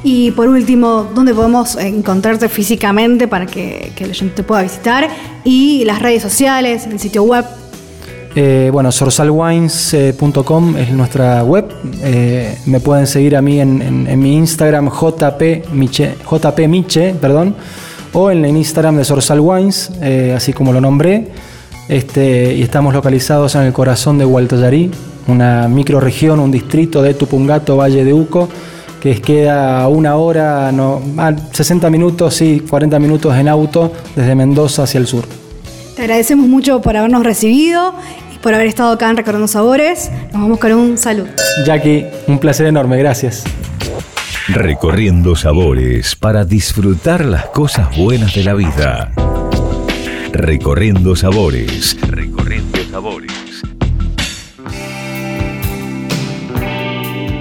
Y por último, ¿dónde podemos encontrarte físicamente para que, que el oyente te pueda visitar? Y las redes sociales, el sitio web. Eh, bueno, sorsalwines.com es nuestra web. Eh, me pueden seguir a mí en, en- en mi Instagram jpmiche, jpmiche, perdón, o en el Instagram de Sorsal Wines, eh, así como lo nombré. Este, y estamos localizados en el corazón de Hualtoyarí, una microrregión, un distrito de Tupungato, Valle de Uco, que queda una hora, no, ah, 60 minutos, sí, 40 minutos en auto desde Mendoza hacia el sur. Te agradecemos mucho por habernos recibido y por haber estado acá en Recordando Sabores. Nos vamos con un saludo. Jackie, un placer enorme, gracias. Recorriendo sabores para disfrutar las cosas buenas de la vida. Recorriendo sabores. Recorriendo sabores.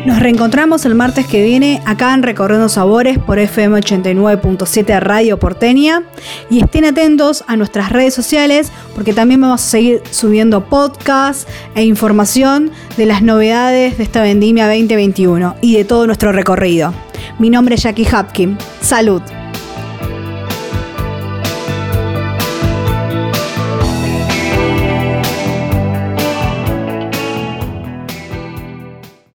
Nos reencontramos el martes que viene acá en Recorriendo Sabores por FM 89.7 Radio Porteña y estén atentos a nuestras redes sociales porque también vamos a seguir subiendo podcasts e información de las novedades de esta vendimia 2021 y de todo nuestro recorrido. Mi nombre es Jackie Hapkin. Salud.